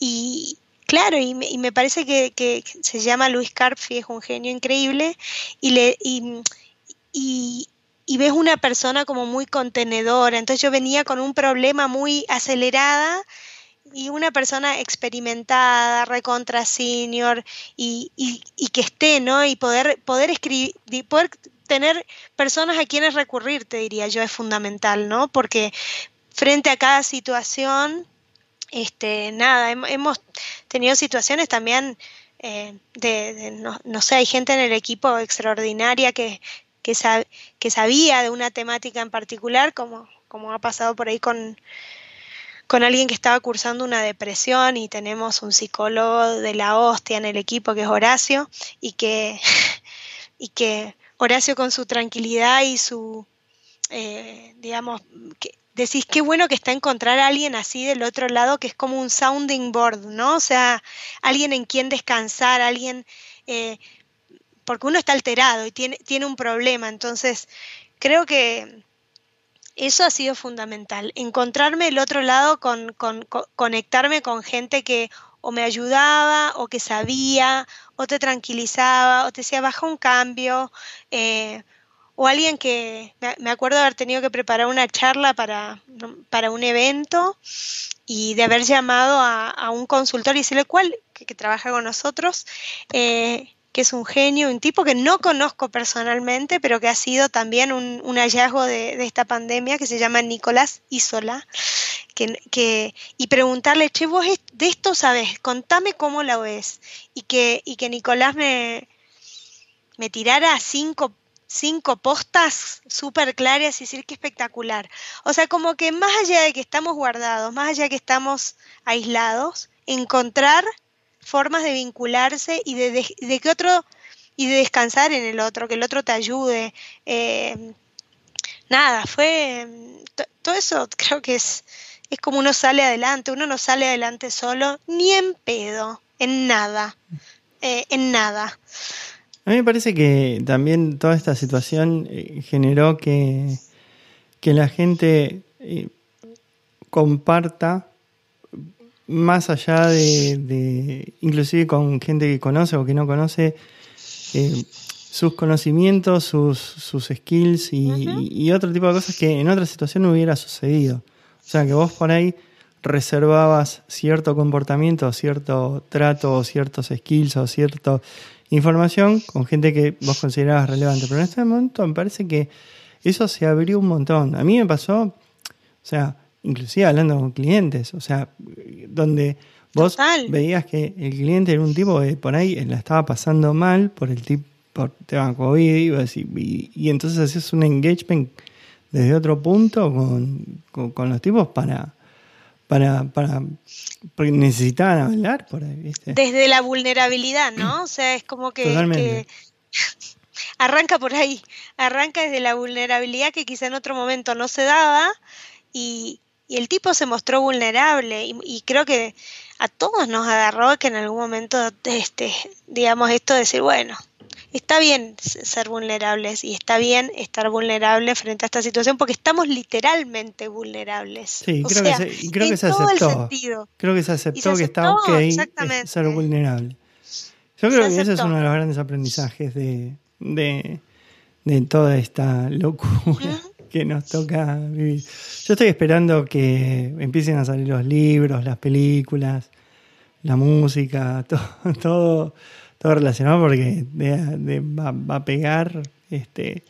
Y claro, y me, parece que, se llama Luis Carpfi, es un genio increíble. Y, le, y ves una persona como muy contenedora. Entonces yo venía con un problema muy acelerada y una persona experimentada, recontra senior y, y, que esté, ¿no? Y poder, poder escribir, poder tener personas a quienes recurrir, te diría yo, es fundamental, ¿no? Porque frente a cada situación, este, nada, hemos tenido situaciones también eh, de, no, sé, hay gente en el equipo extraordinaria que, que, que sabía de una temática en particular, como, como ha pasado por ahí con con alguien que estaba cursando una depresión y tenemos un psicólogo de la hostia en el equipo que es Horacio y que, y que Horacio con su tranquilidad y su, eh, digamos, que, decís qué bueno que está encontrar a alguien así del otro lado que es como un sounding board, ¿no? O sea, alguien en quien descansar, alguien, eh, porque uno está alterado y tiene, tiene un problema, entonces creo que eso ha sido fundamental, encontrarme el otro lado, con, conectarme con gente que o me ayudaba, o que sabía, o te tranquilizaba, o te decía, baja un cambio, eh, o alguien que, me acuerdo de haber tenido que preparar una charla para, para un evento y de haber llamado a, un consultor y decirle cuál, que, trabaja con nosotros, eh, que es un genio, un tipo que no conozco personalmente, pero que ha sido también un, hallazgo de, esta pandemia, que se llama Nicolás Isola, que, y preguntarle, che, vos de esto sabes, contame cómo la ves, y que, y que Nicolás me, me tirara cinco cinco postas súper claras y decir qué espectacular. O sea, como que más allá de que estamos guardados, más allá de que estamos aislados, encontrar formas de vincularse y de, que otro y de descansar en el otro, que el otro te ayude. Eh, nada, fue todo eso creo que es, es como uno sale adelante, uno no sale adelante solo, ni en pedo, en nada, eh, en nada. A mí me parece que también toda esta situación eh, generó que, que la gente comparta más allá de, inclusive con gente que conoce o que no conoce, eh, sus conocimientos, sus, sus skills y, otro tipo de cosas que en otra situación no hubiera sucedido. O sea, que vos por ahí reservabas cierto comportamiento, cierto trato, o ciertos skills o cierta información con gente que vos considerabas relevante. Pero en este momento me parece que eso se abrió un montón. A mí me pasó, o sea, inclusive hablando con clientes, o sea, donde vos veías que el cliente era un tipo que por ahí la estaba pasando mal por el tipo por tema COVID y, y, entonces hacías un engagement desde otro punto con, los tipos para, para, para porque necesitaban hablar por ahí, ¿viste? Desde la vulnerabilidad, ¿no? O sea, es como que arranca por ahí, arranca desde la vulnerabilidad que quizá en otro momento no se daba y, y el tipo se mostró vulnerable y, creo que a todos nos agarró que en algún momento, este, digamos, esto de decir, bueno, está bien ser vulnerables y está bien estar vulnerables frente a esta situación porque estamos literalmente vulnerables. Sí, creo, que, se, creo que se aceptó. Creo que se aceptó, que está ok ser vulnerable. Yo creo que ese es uno de los grandes aprendizajes de, de, toda esta locura que nos toca vivir. Yo estoy esperando que empiecen a salir los libros, las películas, la música, todo, todo, todo relacionado porque va, a pegar este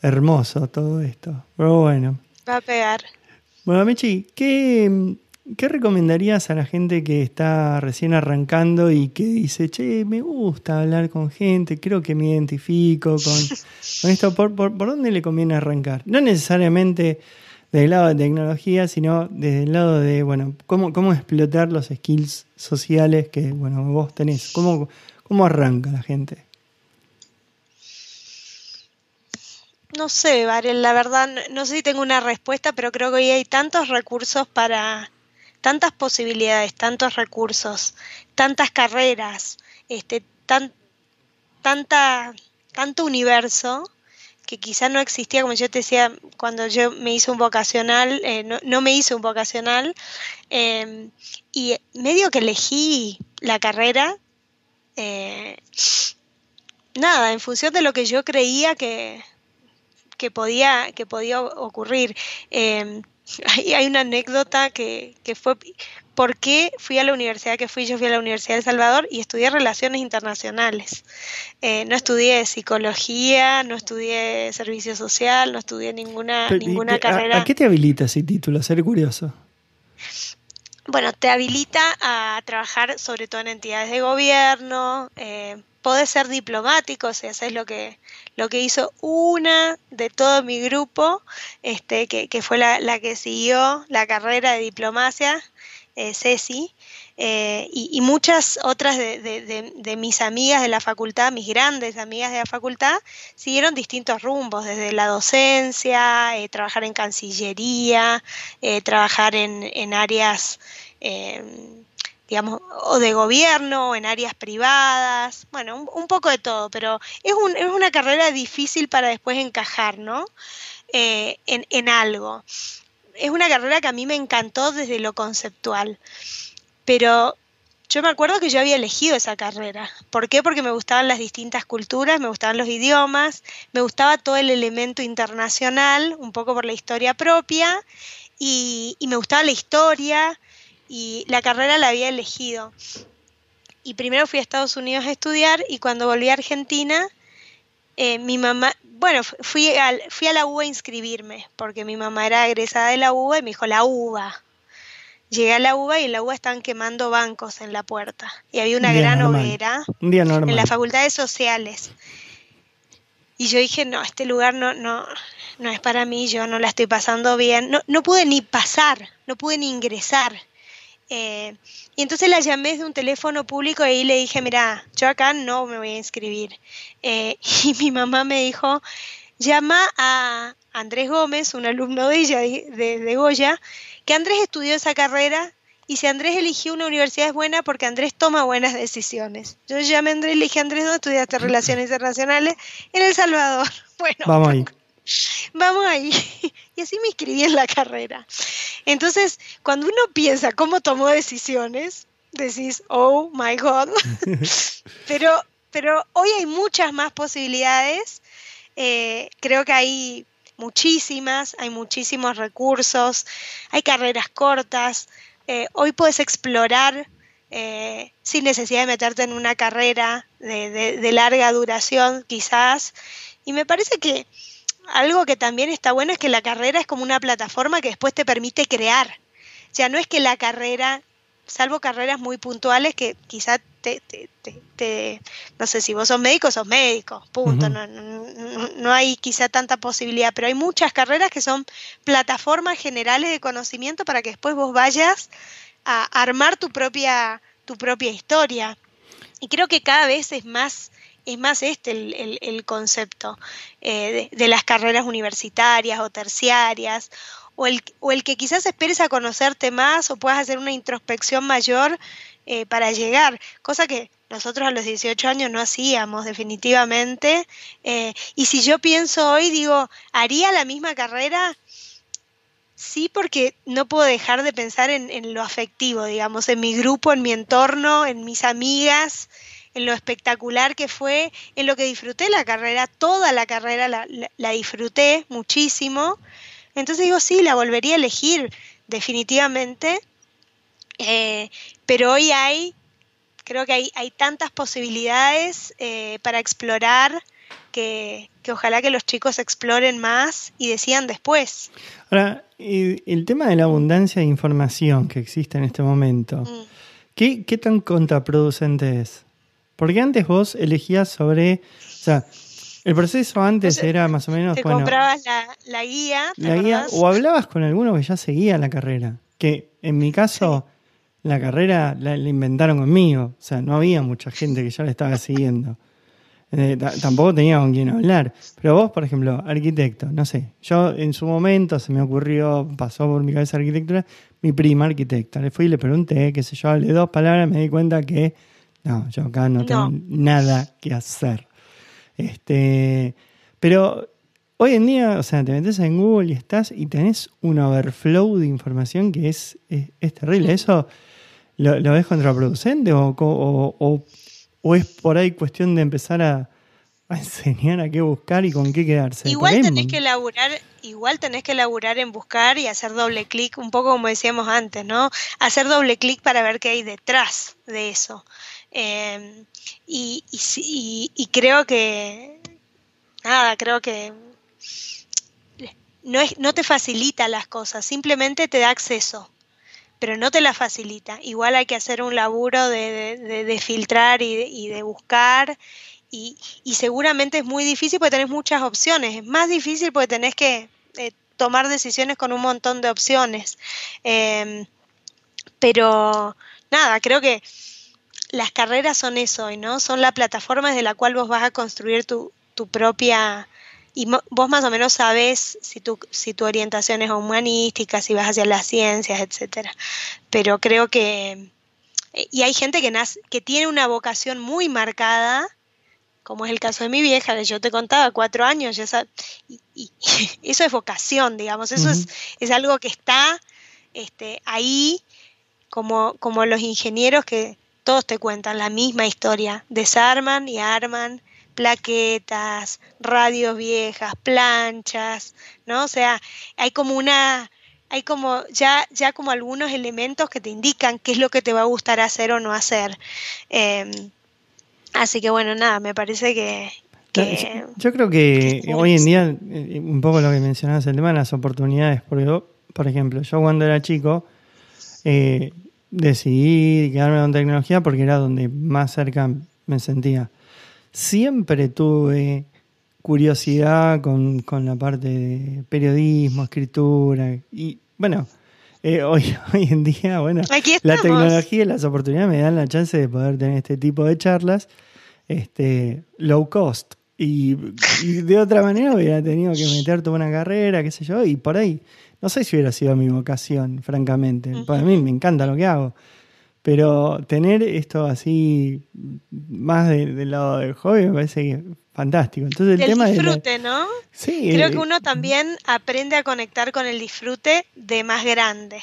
hermoso todo esto. Pero bueno. Va a pegar. Bueno, Mechi, ¿qué, ¿Qué recomendarías a la gente que está recién arrancando y que dice, che, me gusta hablar con gente, creo que me identifico con, esto? ¿Por, por, dónde le conviene arrancar? No necesariamente desde el lado de tecnología, sino desde el lado de, bueno, cómo, cómo explotar los skills sociales que, bueno, vos tenés. ¿Cómo, cómo arranca la gente? No sé, Varel, la verdad, no sé si tengo una respuesta, pero creo que hoy hay tantos recursos para tantas posibilidades, tantos recursos, tantas carreras, este, tan, tanta, tanto universo que quizá no existía, como yo te decía, cuando yo me hice un vocacional, eh, no, me hice un vocacional, em, y medio que elegí la carrera, eh, nada, en función de lo que yo creía que, que, podía, que podía ocurrir. Em, hay, una anécdota que, fue por qué fui a la universidad que fui. Yo fui a la Universidad de Salvador y estudié relaciones internacionales. Eh, no estudié psicología, no estudié servicio social, no estudié ninguna, ninguna carrera. ¿a, qué te habilita ese título? Ser curioso. Bueno, te habilita a trabajar sobre todo en entidades de gobierno, eh, podés ser diplomático, si haces lo que, lo que hizo una de todo mi grupo, este, que, fue la, que siguió la carrera de diplomacia, eh, Ceci, eh, y, muchas otras de, mis amigas de la facultad, mis grandes amigas de la facultad, siguieron distintos rumbos, desde la docencia, eh, trabajar en cancillería, trabajar en, en áreas digamos, o de gobierno, o en áreas privadas, bueno, un, poco de todo, pero es, un, es, una carrera difícil para después encajar, ¿no? Eh, en, algo. Es una carrera que a mí me encantó desde lo conceptual, pero yo me acuerdo que yo había elegido esa carrera. ¿Por qué? Porque me gustaban las distintas culturas, me gustaban los idiomas, me gustaba todo el elemento internacional, un poco por la historia propia, y me gustaba la historia, y la carrera la había elegido. Y primero fui a Estados Unidos a estudiar y cuando volví a Argentina, eh, mi mamá, bueno, fui, al, fui a la UBA a inscribirme, porque mi mamá era egresada de la UBA y me dijo, la UBA. Llegué a la UBA y en la UBA estaban quemando bancos en la puerta. Y había una gran hoguera en la Facultad de Sociales. Y yo dije, no, este lugar no, no, no es para mí, yo no la estoy pasando bien. No, no pude ni pasar, no pude ni ingresar. Eh, y entonces la llamé de un teléfono público y ahí le dije, mira, yo acá no me voy a inscribir. Eh, y mi mamá me dijo, llama a Andrés Gómez, un alumno de ella, de, Goya, que Andrés estudió esa carrera y si Andrés eligió una universidad es buena porque Andrés toma buenas decisiones. Yo llamé a Andrés y le dije, Andrés, ¿dónde estudiaste Relaciones Internacionales? En El Salvador. Bueno, vamos ahí. Vamos ahí. Y así me inscribí en la carrera. Entonces, cuando uno piensa cómo tomó decisiones, decís, oh my God. pero, pero hoy hay muchas más posibilidades. Eh, creo que hay muchísimas, hay muchísimos recursos, hay carreras cortas. Eh, hoy puedes explorar eh, sin necesidad de meterte en una carrera de, larga duración, quizás. Y me parece que algo que también está bueno es que la carrera es como una plataforma que después te permite crear. O sea, no es que la carrera, salvo carreras muy puntuales que quizás te, te, no sé, si vos sos médico, sos médico, punto. no, no, no, hay quizá tanta posibilidad, pero hay muchas carreras que son plataformas generales de conocimiento para que después vos vayas a armar tu propia, tu propia historia. Y creo que cada vez es más, es más este el, concepto eh, de, las carreras universitarias o terciarias, o el, o el que quizás esperes a conocerte más o puedas hacer una introspección mayor eh, para llegar, cosa que nosotros a los 18 años no hacíamos definitivamente. Eh, y si yo pienso hoy, digo, ¿haría la misma carrera? Sí, porque no puedo dejar de pensar en, lo afectivo, digamos, en mi grupo, en mi entorno, en mis amigas, en lo espectacular que fue, en lo que disfruté la carrera, toda la carrera la, disfruté muchísimo. Entonces digo, sí, la volvería a elegir definitivamente, eh, pero hoy hay, creo que hay, hay tantas posibilidades eh, para explorar que, ojalá que los chicos exploren más y decían después. Ahora, el tema de la abundancia de información que existe en este momento, mm. ¿qué, tan contraproducente es? Porque antes vos elegías sobre, o sea, el proceso antes era más o menos. Te comprabas la, guía. la guía, o hablabas con alguno que ya seguía la carrera. Que en mi caso, la carrera la, la, inventaron conmigo. O sea, no había mucha gente que ya la estaba siguiendo. Eh, tampoco tenía con quién hablar. Pero vos, por ejemplo, arquitecto, no sé, yo en su momento se me ocurrió, pasó por mi cabeza arquitectura, mi prima arquitecta. Le fui y le pregunté, qué sé yo, hablé dos palabras, me di cuenta que no, yo acá no, tengo nada que hacer. Este, pero hoy en día, o sea, te metes en Google y estás y tenés un overflow de información que es, es, terrible. ¿Eso lo, lo, ves contraproducente o, o ¿O es por ahí cuestión de empezar a, enseñar a qué buscar y con qué quedarse? Igual tenés que laburar, igual tenés que laburar en buscar y hacer doble clic, un poco como decíamos antes, ¿no? Hacer doble clic para ver qué hay detrás de eso. Em, y, y, creo que, nada, creo que no, es, no te facilita las cosas, simplemente te da acceso pero no te la facilita. Igual hay que hacer un laburo de, filtrar y, de, buscar. Y, seguramente es muy difícil porque tenés muchas opciones. Es más difícil porque tenés que eh, tomar decisiones con un montón de opciones. Em, pero nada, creo que las carreras son eso, ¿no? Son la plataforma desde la cual vos vas a construir tu, tu propia y vos más o menos sabes si tu, si tu orientación es humanística, si vas hacia las ciencias, etcétera. Pero creo que eh, y hay gente que nace, que tiene una vocación muy marcada, como es el caso de mi vieja, que yo te contaba, cuatro años, y, eso es vocación, digamos, eso es, es, algo que está este, ahí, como, como los ingenieros que todos te cuentan la misma historia, desarman y arman plaquetas, radios viejas, planchas, ¿no? O sea, hay como una, hay como ya, ya como algunos elementos que te indican qué es lo que te va a gustar hacer o no hacer. Em, así que bueno, nada, me parece que, yo, creo que hoy en día, eh, un poco lo que mencionabas el tema de las oportunidades, porque por ejemplo, yo cuando era chico eh, decidí quedarme con tecnología porque era donde más cerca me sentía. Siempre tuve curiosidad con, la parte de periodismo, escritura y bueno, eh, hoy, hoy en día, bueno, la tecnología y las oportunidades me dan la chance de poder tener este tipo de charlas este, low cost. Y, de otra manera hubiera tenido que meter toda una carrera, qué sé yo, y por ahí, no sé si hubiera sido mi vocación, francamente. Para mí me encanta lo que hago. Pero tener esto así más del lado del hobby me parece fantástico. Entonces el, tema disfrute, ¿no? Sí. Creo que uno también aprende a conectar con el disfrute de más grande.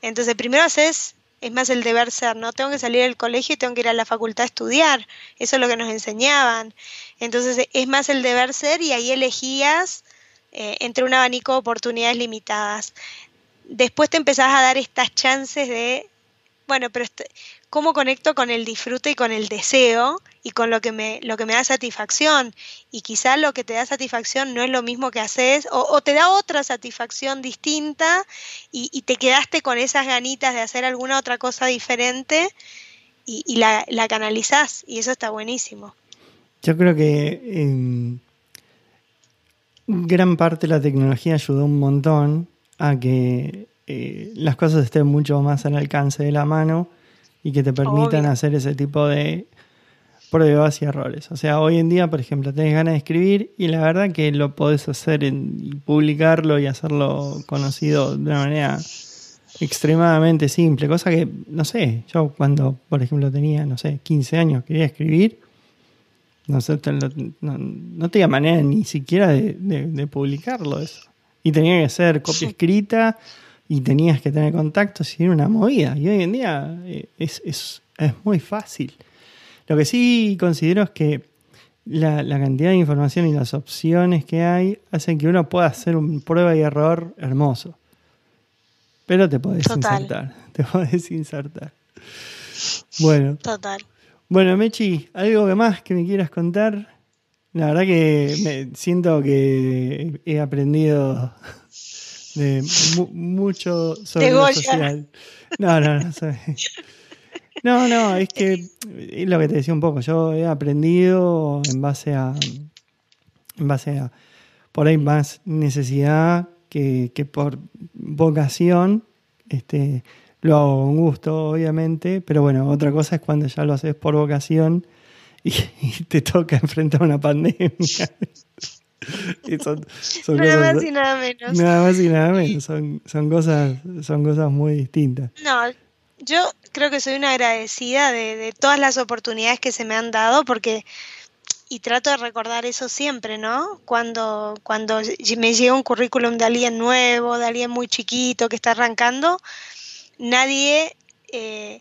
Entonces primero haces es más el deber ser, ¿no? Tengo que salir del colegio y tengo que ir a la facultad a estudiar. Eso es lo que nos enseñaban. Entonces es más el deber ser y ahí elegías eh, entre un abanico de oportunidades limitadas. Después te empezás a dar estas chances de, bueno, pero este, ¿cómo conecto con el disfrute y con el deseo y con lo que me, lo que me da satisfacción? Y quizá lo que te da satisfacción no es lo mismo que haces, o, te da otra satisfacción distinta y, te quedaste con esas ganitas de hacer alguna otra cosa diferente y, la, la canalizás y eso está buenísimo. Yo creo que em, gran parte de la tecnología ayudó un montón a que eh, las cosas estén mucho más al alcance de la mano y que te permitan hacer ese tipo de pruebas y errores. O sea, hoy en día, por ejemplo, tenés ganas de escribir y la verdad que lo podés hacer en, publicarlo y hacerlo conocido de una manera extremadamente simple, cosa que, no sé, yo cuando, por ejemplo, tenía, no sé, 15 años, quería escribir, no, sé, no, no tenía manera ni siquiera de, publicarlo eso. Y tenía que ser copia escrita y tenías que tener contactos y era una movida. Y hoy en día eh, es, es, es muy fácil. Lo que sí considero es que la, la, cantidad de información y las opciones que hay hacen que uno pueda hacer un prueba y error hermoso. Pero te podés insertar. Te podés insertar. Bueno. Total. Bueno, Mechi, ¿algo más que me quieras contar? La verdad que me siento que he aprendido de mucho sobre lo social. No, no, no. No, no, es que es lo que te decía un poco. Yo he aprendido en base a. En base a. Por ahí más necesidad que, que por vocación. Este, lo hago con gusto, obviamente, pero bueno, otra cosa es cuando ya lo haces por vocación y, te toca enfrentar una pandemia. nada más y nada menos. Nada más y nada menos. Son, son, cosas, son cosas muy distintas. No, yo creo que soy una agradecida de, de todas las oportunidades que se me han dado porque y trato de recordar eso siempre, ¿no? Cuando, cuando me llega un currículum de alguien nuevo, de alguien muy chiquito que está arrancando, nadie eh,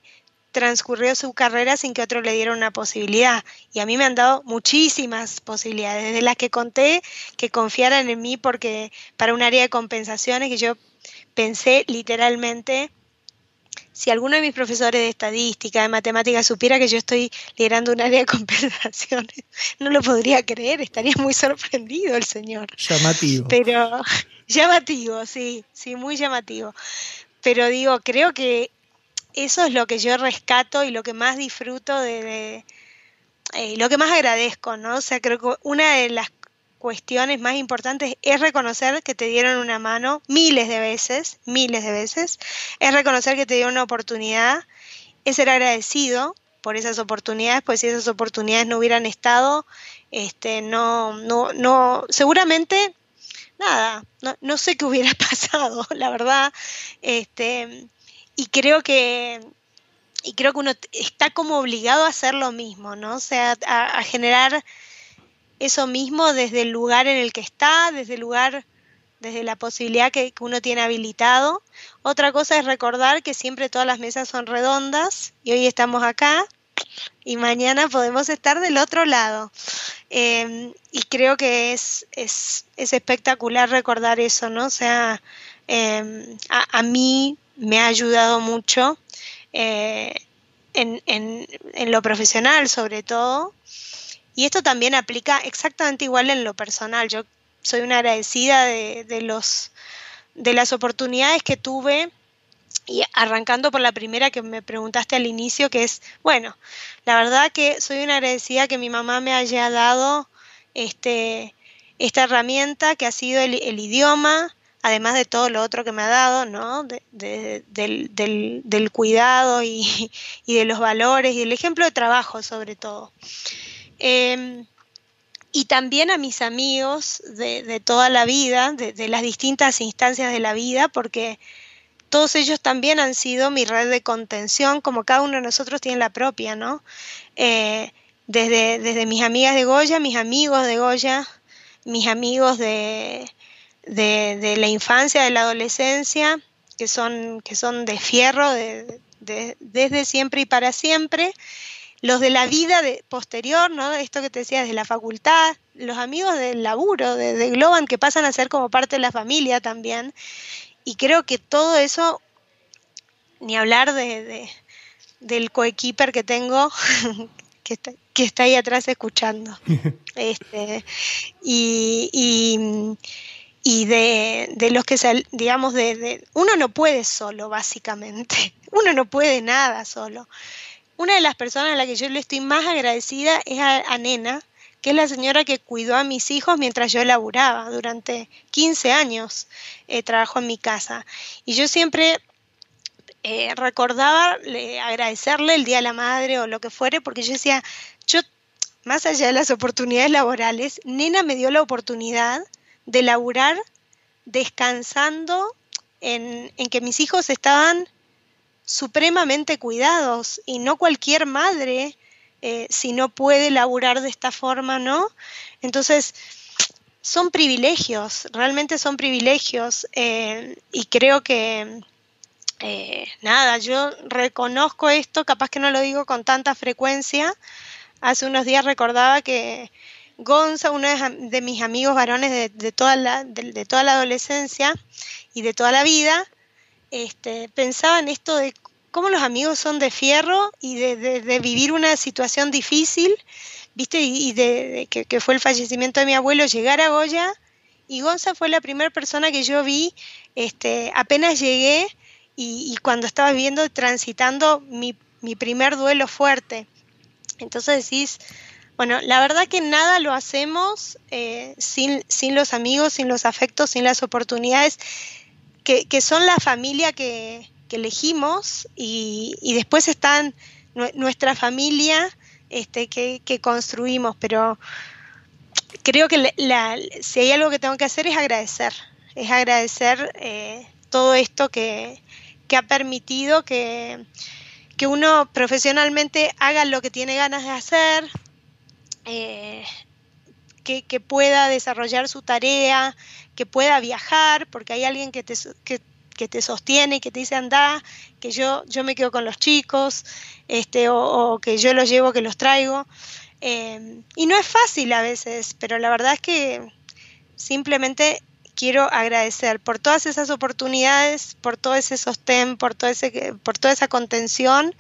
transcurrió su carrera sin que otro le diera una posibilidad. Y a mí me han dado muchísimas posibilidades, desde las que conté que confiaran en mí porque para un área de compensaciones que yo pensé literalmente, si alguno de mis profesores de estadística, de matemáticas supiera que yo estoy liderando un área de compensaciones, no lo podría creer, estaría muy sorprendido el señor. Llamativo. Pero llamativo, sí, sí, muy llamativo pero digo, creo que eso es lo que yo rescato y lo que más disfruto de, eh, lo que más agradezco, ¿no? O sea, creo que una de las cuestiones más importantes es reconocer que te dieron una mano miles de veces, miles de veces, es reconocer que te dieron una oportunidad, es ser agradecido por esas oportunidades, pues si esas oportunidades no hubieran estado, este, no, no, no, seguramente nada, no, sé qué hubiera pasado, la verdad. Este, y creo que y creo que uno está como obligado a hacer lo mismo, ¿no? O sea, a, generar eso mismo desde el lugar en el que está, desde el lugar, desde la posibilidad que, uno tiene habilitado. Otra cosa es recordar que siempre todas las mesas son redondas y hoy estamos acá y mañana podemos estar del otro lado. Em, y creo que es, es, es, espectacular recordar eso, ¿no? O sea, em, a, mí me ha ayudado mucho eh, en, en, en, lo profesional sobre todo. Y esto también aplica exactamente igual en lo personal. Yo soy una agradecida de, de los, de las oportunidades que tuve y arrancando por la primera que me preguntaste al inicio, que es, bueno, la verdad que soy una agradecida que mi mamá me haya dado este, esta herramienta que ha sido el, idioma, además de todo lo otro que me ha dado, ¿no? del, del, cuidado y, y, de los valores y el ejemplo de trabajo sobre todo. Em, y también a mis amigos de, de toda la vida, de, las distintas instancias de la vida, porque todos ellos también han sido mi red de contención, como cada uno de nosotros tiene la propia, ¿no? Eh, desde, desde mis amigas de Goya, mis amigos de Goya, mis amigos de, de, la infancia, de la adolescencia, que son, que son de fierro desde siempre y para siempre, los de la vida de, posterior, ¿no? Esto que te decía, desde la facultad, los amigos del laburo, de, Globan, que pasan a ser como parte de la familia también. Y creo que todo eso, ni hablar de, del coequiper que tengo, que está, que está ahí atrás escuchando. este, y, y, de, de, los que, digamos, de, uno no puede solo, básicamente. Uno no puede nada solo. Una de las personas a la que yo le estoy más agradecida es a, Nena, que es la señora que cuidó a mis hijos mientras yo laburaba. Durante 15 años eh, trabajó en mi casa. Y yo siempre eh, recordaba agradecerle el Día de la Madre o lo que fuere, porque yo decía, yo, más allá de las oportunidades laborales, Nena me dio la oportunidad de laburar descansando en, en que mis hijos estaban supremamente cuidados y no cualquier madre, eh, si no puede laburar de esta forma, ¿no? Entonces, son privilegios, realmente son privilegios eh, y creo que, eh, nada, yo reconozco esto, capaz que no lo digo con tanta frecuencia. Hace unos días recordaba que Gonza, uno de, mis amigos varones de, toda la, de, toda la adolescencia y de toda la vida, este, pensaba en esto de cómo los amigos son de fierro y de, vivir una situación difícil, ¿viste? Y, de, que, fue el fallecimiento de mi abuelo, llegar a Goya. Y Gonza fue la primera persona que yo vi este, apenas llegué y, cuando estaba viendo, transitando mi, primer duelo fuerte. Entonces decís, bueno, la verdad que nada lo hacemos eh, sin, sin los amigos, sin los afectos, sin las oportunidades que, son la familia que, elegimos y, después están nuestra familia este, que, construimos, pero creo que si hay algo que tengo que hacer es agradecer, es agradecer eh, todo esto que, ha permitido que, que, uno profesionalmente haga lo que tiene ganas de hacer, eh, que, pueda desarrollar su tarea, que pueda viajar, porque hay alguien que te, que, te sostiene, que te dice anda, que yo, yo me quedo con los chicos, este, o, que yo los llevo, que los traigo. Eh, y no es fácil a veces, pero la verdad es que simplemente quiero agradecer por todas esas oportunidades, por todo ese sostén, por, todo ese, por toda esa contención.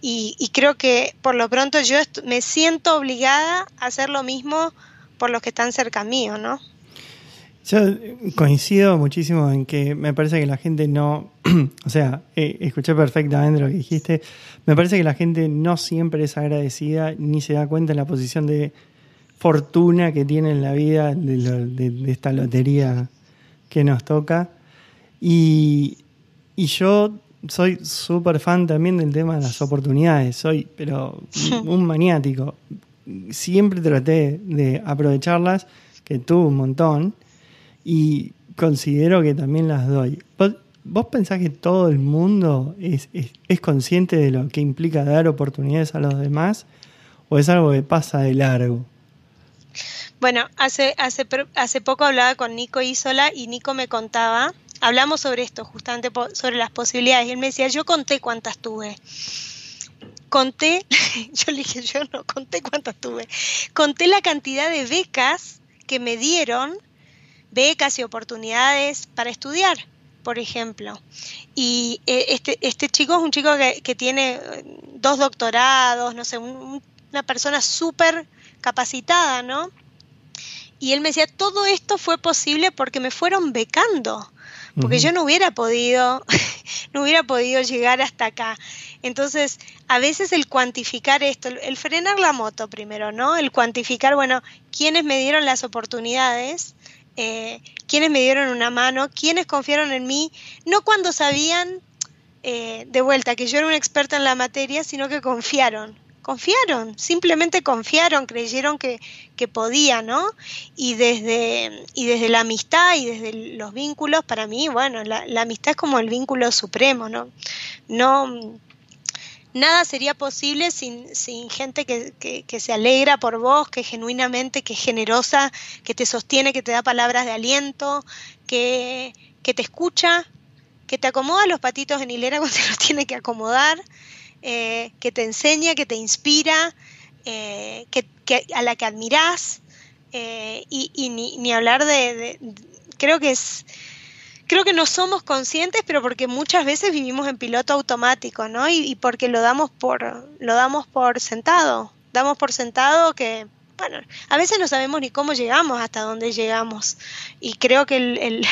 Y, y creo que por lo pronto yo me siento obligada a hacer lo mismo por los que están cerca mío, ¿no? Yo coincido muchísimo en que me parece que la gente no, o sea, eh, escuché perfectamente lo que dijiste, me parece que la gente no siempre es agradecida ni se da cuenta en la posición de fortuna que tiene en la vida de, esta lotería que nos toca. Y, y yo soy súper fan también del tema de las oportunidades, soy, pero un maniático siempre traté de aprovecharlas, que tuve un montón, y considero que también las doy. ¿Vos, pensás que todo el mundo es, consciente de lo que implica dar oportunidades a los demás o es algo que pasa de largo? Bueno, hace, hace, hace poco hablaba con Nico Isola y Nico me contaba, hablamos sobre esto, justamente sobre las posibilidades, y él me decía, yo conté cuántas tuve conté, yo le dije, yo no conté cuántas tuve, conté la cantidad de becas que me dieron, becas y oportunidades para estudiar, por ejemplo. Y eh, este, este chico es un chico que, tiene eh, dos doctorados, no sé, una persona súper capacitada, ¿no? Y él me decía, todo esto fue posible porque me fueron becando porque yo no hubiera podido, no hubiera podido llegar hasta acá. Entonces, a veces el cuantificar esto, el frenar la moto primero, ¿no? El cuantificar, bueno, quiénes me dieron las oportunidades, eh, quiénes me dieron una mano, quiénes confiaron en mí, no cuando sabían eh, de vuelta que yo era una experta en la materia, sino que confiaron, confiaron, simplemente confiaron, creyeron que, que podía, ¿no? Y desde, y desde la amistad y desde los vínculos, para mí, bueno, la, la amistad es como el vínculo supremo, ¿no? No nada sería posible sin, sin gente que, que, se alegra por vos, que genuinamente, que es generosa, que te sostiene, que te da palabras de aliento, que, que te escucha, que te acomoda los patitos en hilera cuando se los tiene que acomodar, eh, que te enseña, que te inspira, eh, que, a la que admirás, eh, y, ni, ni, hablar de, creo que es creo que no somos conscientes, pero porque muchas veces vivimos en piloto automático, ¿no? Y, porque lo damos por lo damos por sentado, damos por sentado que bueno, a veces no sabemos ni cómo llegamos hasta dónde llegamos. Y creo que el,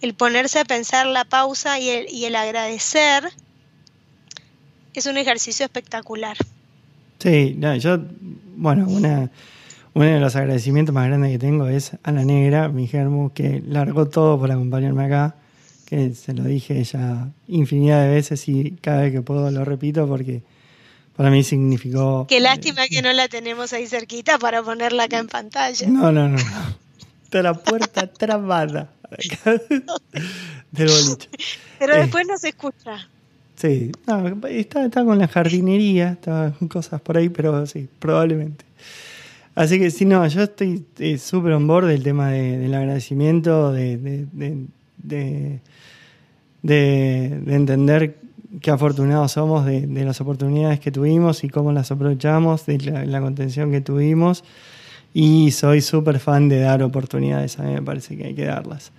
el, ponerse a pensar la pausa y el, y el agradecer es un ejercicio espectacular. Sí, no, yo, bueno, una, uno de los agradecimientos más grandes que tengo es a la negra, mi germo, que largó todo por acompañarme acá, que se lo dije ya infinidad de veces y cada vez que puedo lo repito porque para mí significó... Qué lástima que no la tenemos ahí cerquita para ponerla acá en pantalla. No, no, no. Está la puerta trabada del boliche. Pero eh. después no se escucha. Sí, no, está, con la jardinería, está cosas por ahí, pero sí, probablemente. Así que sí, no, yo estoy eh, súper on board del tema del agradecimiento, de, de, de, entender qué afortunados somos de, las oportunidades que tuvimos y cómo las aprovechamos, de la, contención que tuvimos. Y soy súper fan de dar oportunidades, a mí me parece que hay que darlas.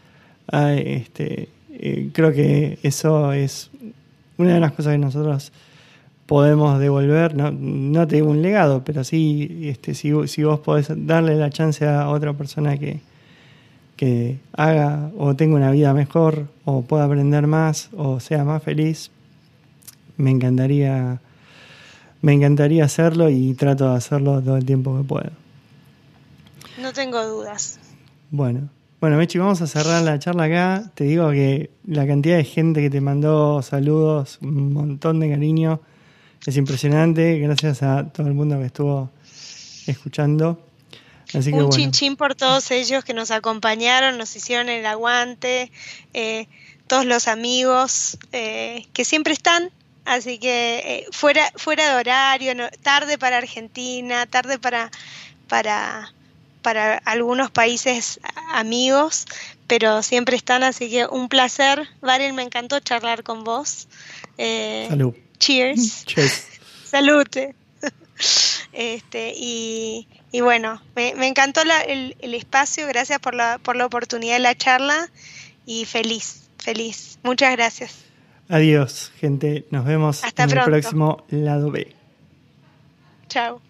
este, eh, creo que eso es una de las cosas que nosotros podemos devolver, no, no te digo un legado, pero sí, este, si, si vos podés darle la chance a otra persona que, que haga o tenga una vida mejor o pueda aprender más o sea más feliz, me encantaría, me encantaría hacerlo y trato de hacerlo todo el tiempo que puedo. No tengo dudas. Bueno, bueno, Mechi, vamos a cerrar la charla acá. Te digo que la cantidad de gente que te mandó saludos, un montón de cariño, es impresionante. Gracias a todo el mundo que estuvo escuchando. Así un chinchín por todos ellos que nos acompañaron, nos hicieron el aguante, eh, todos los amigos eh, que siempre están. Así que eh, fuera, fuera de horario, tarde para Argentina, tarde para, para para algunos países amigos, pero siempre están, así que un placer. Varen, me encantó charlar con vos. Eh, Salud. Cheers. Cheers. Salute. Este, y, bueno, me, encantó el, espacio, gracias por la, por la oportunidad de la charla y feliz, feliz. Muchas gracias. Adiós, gente. Nos vemos en el próximo lado B. Chao.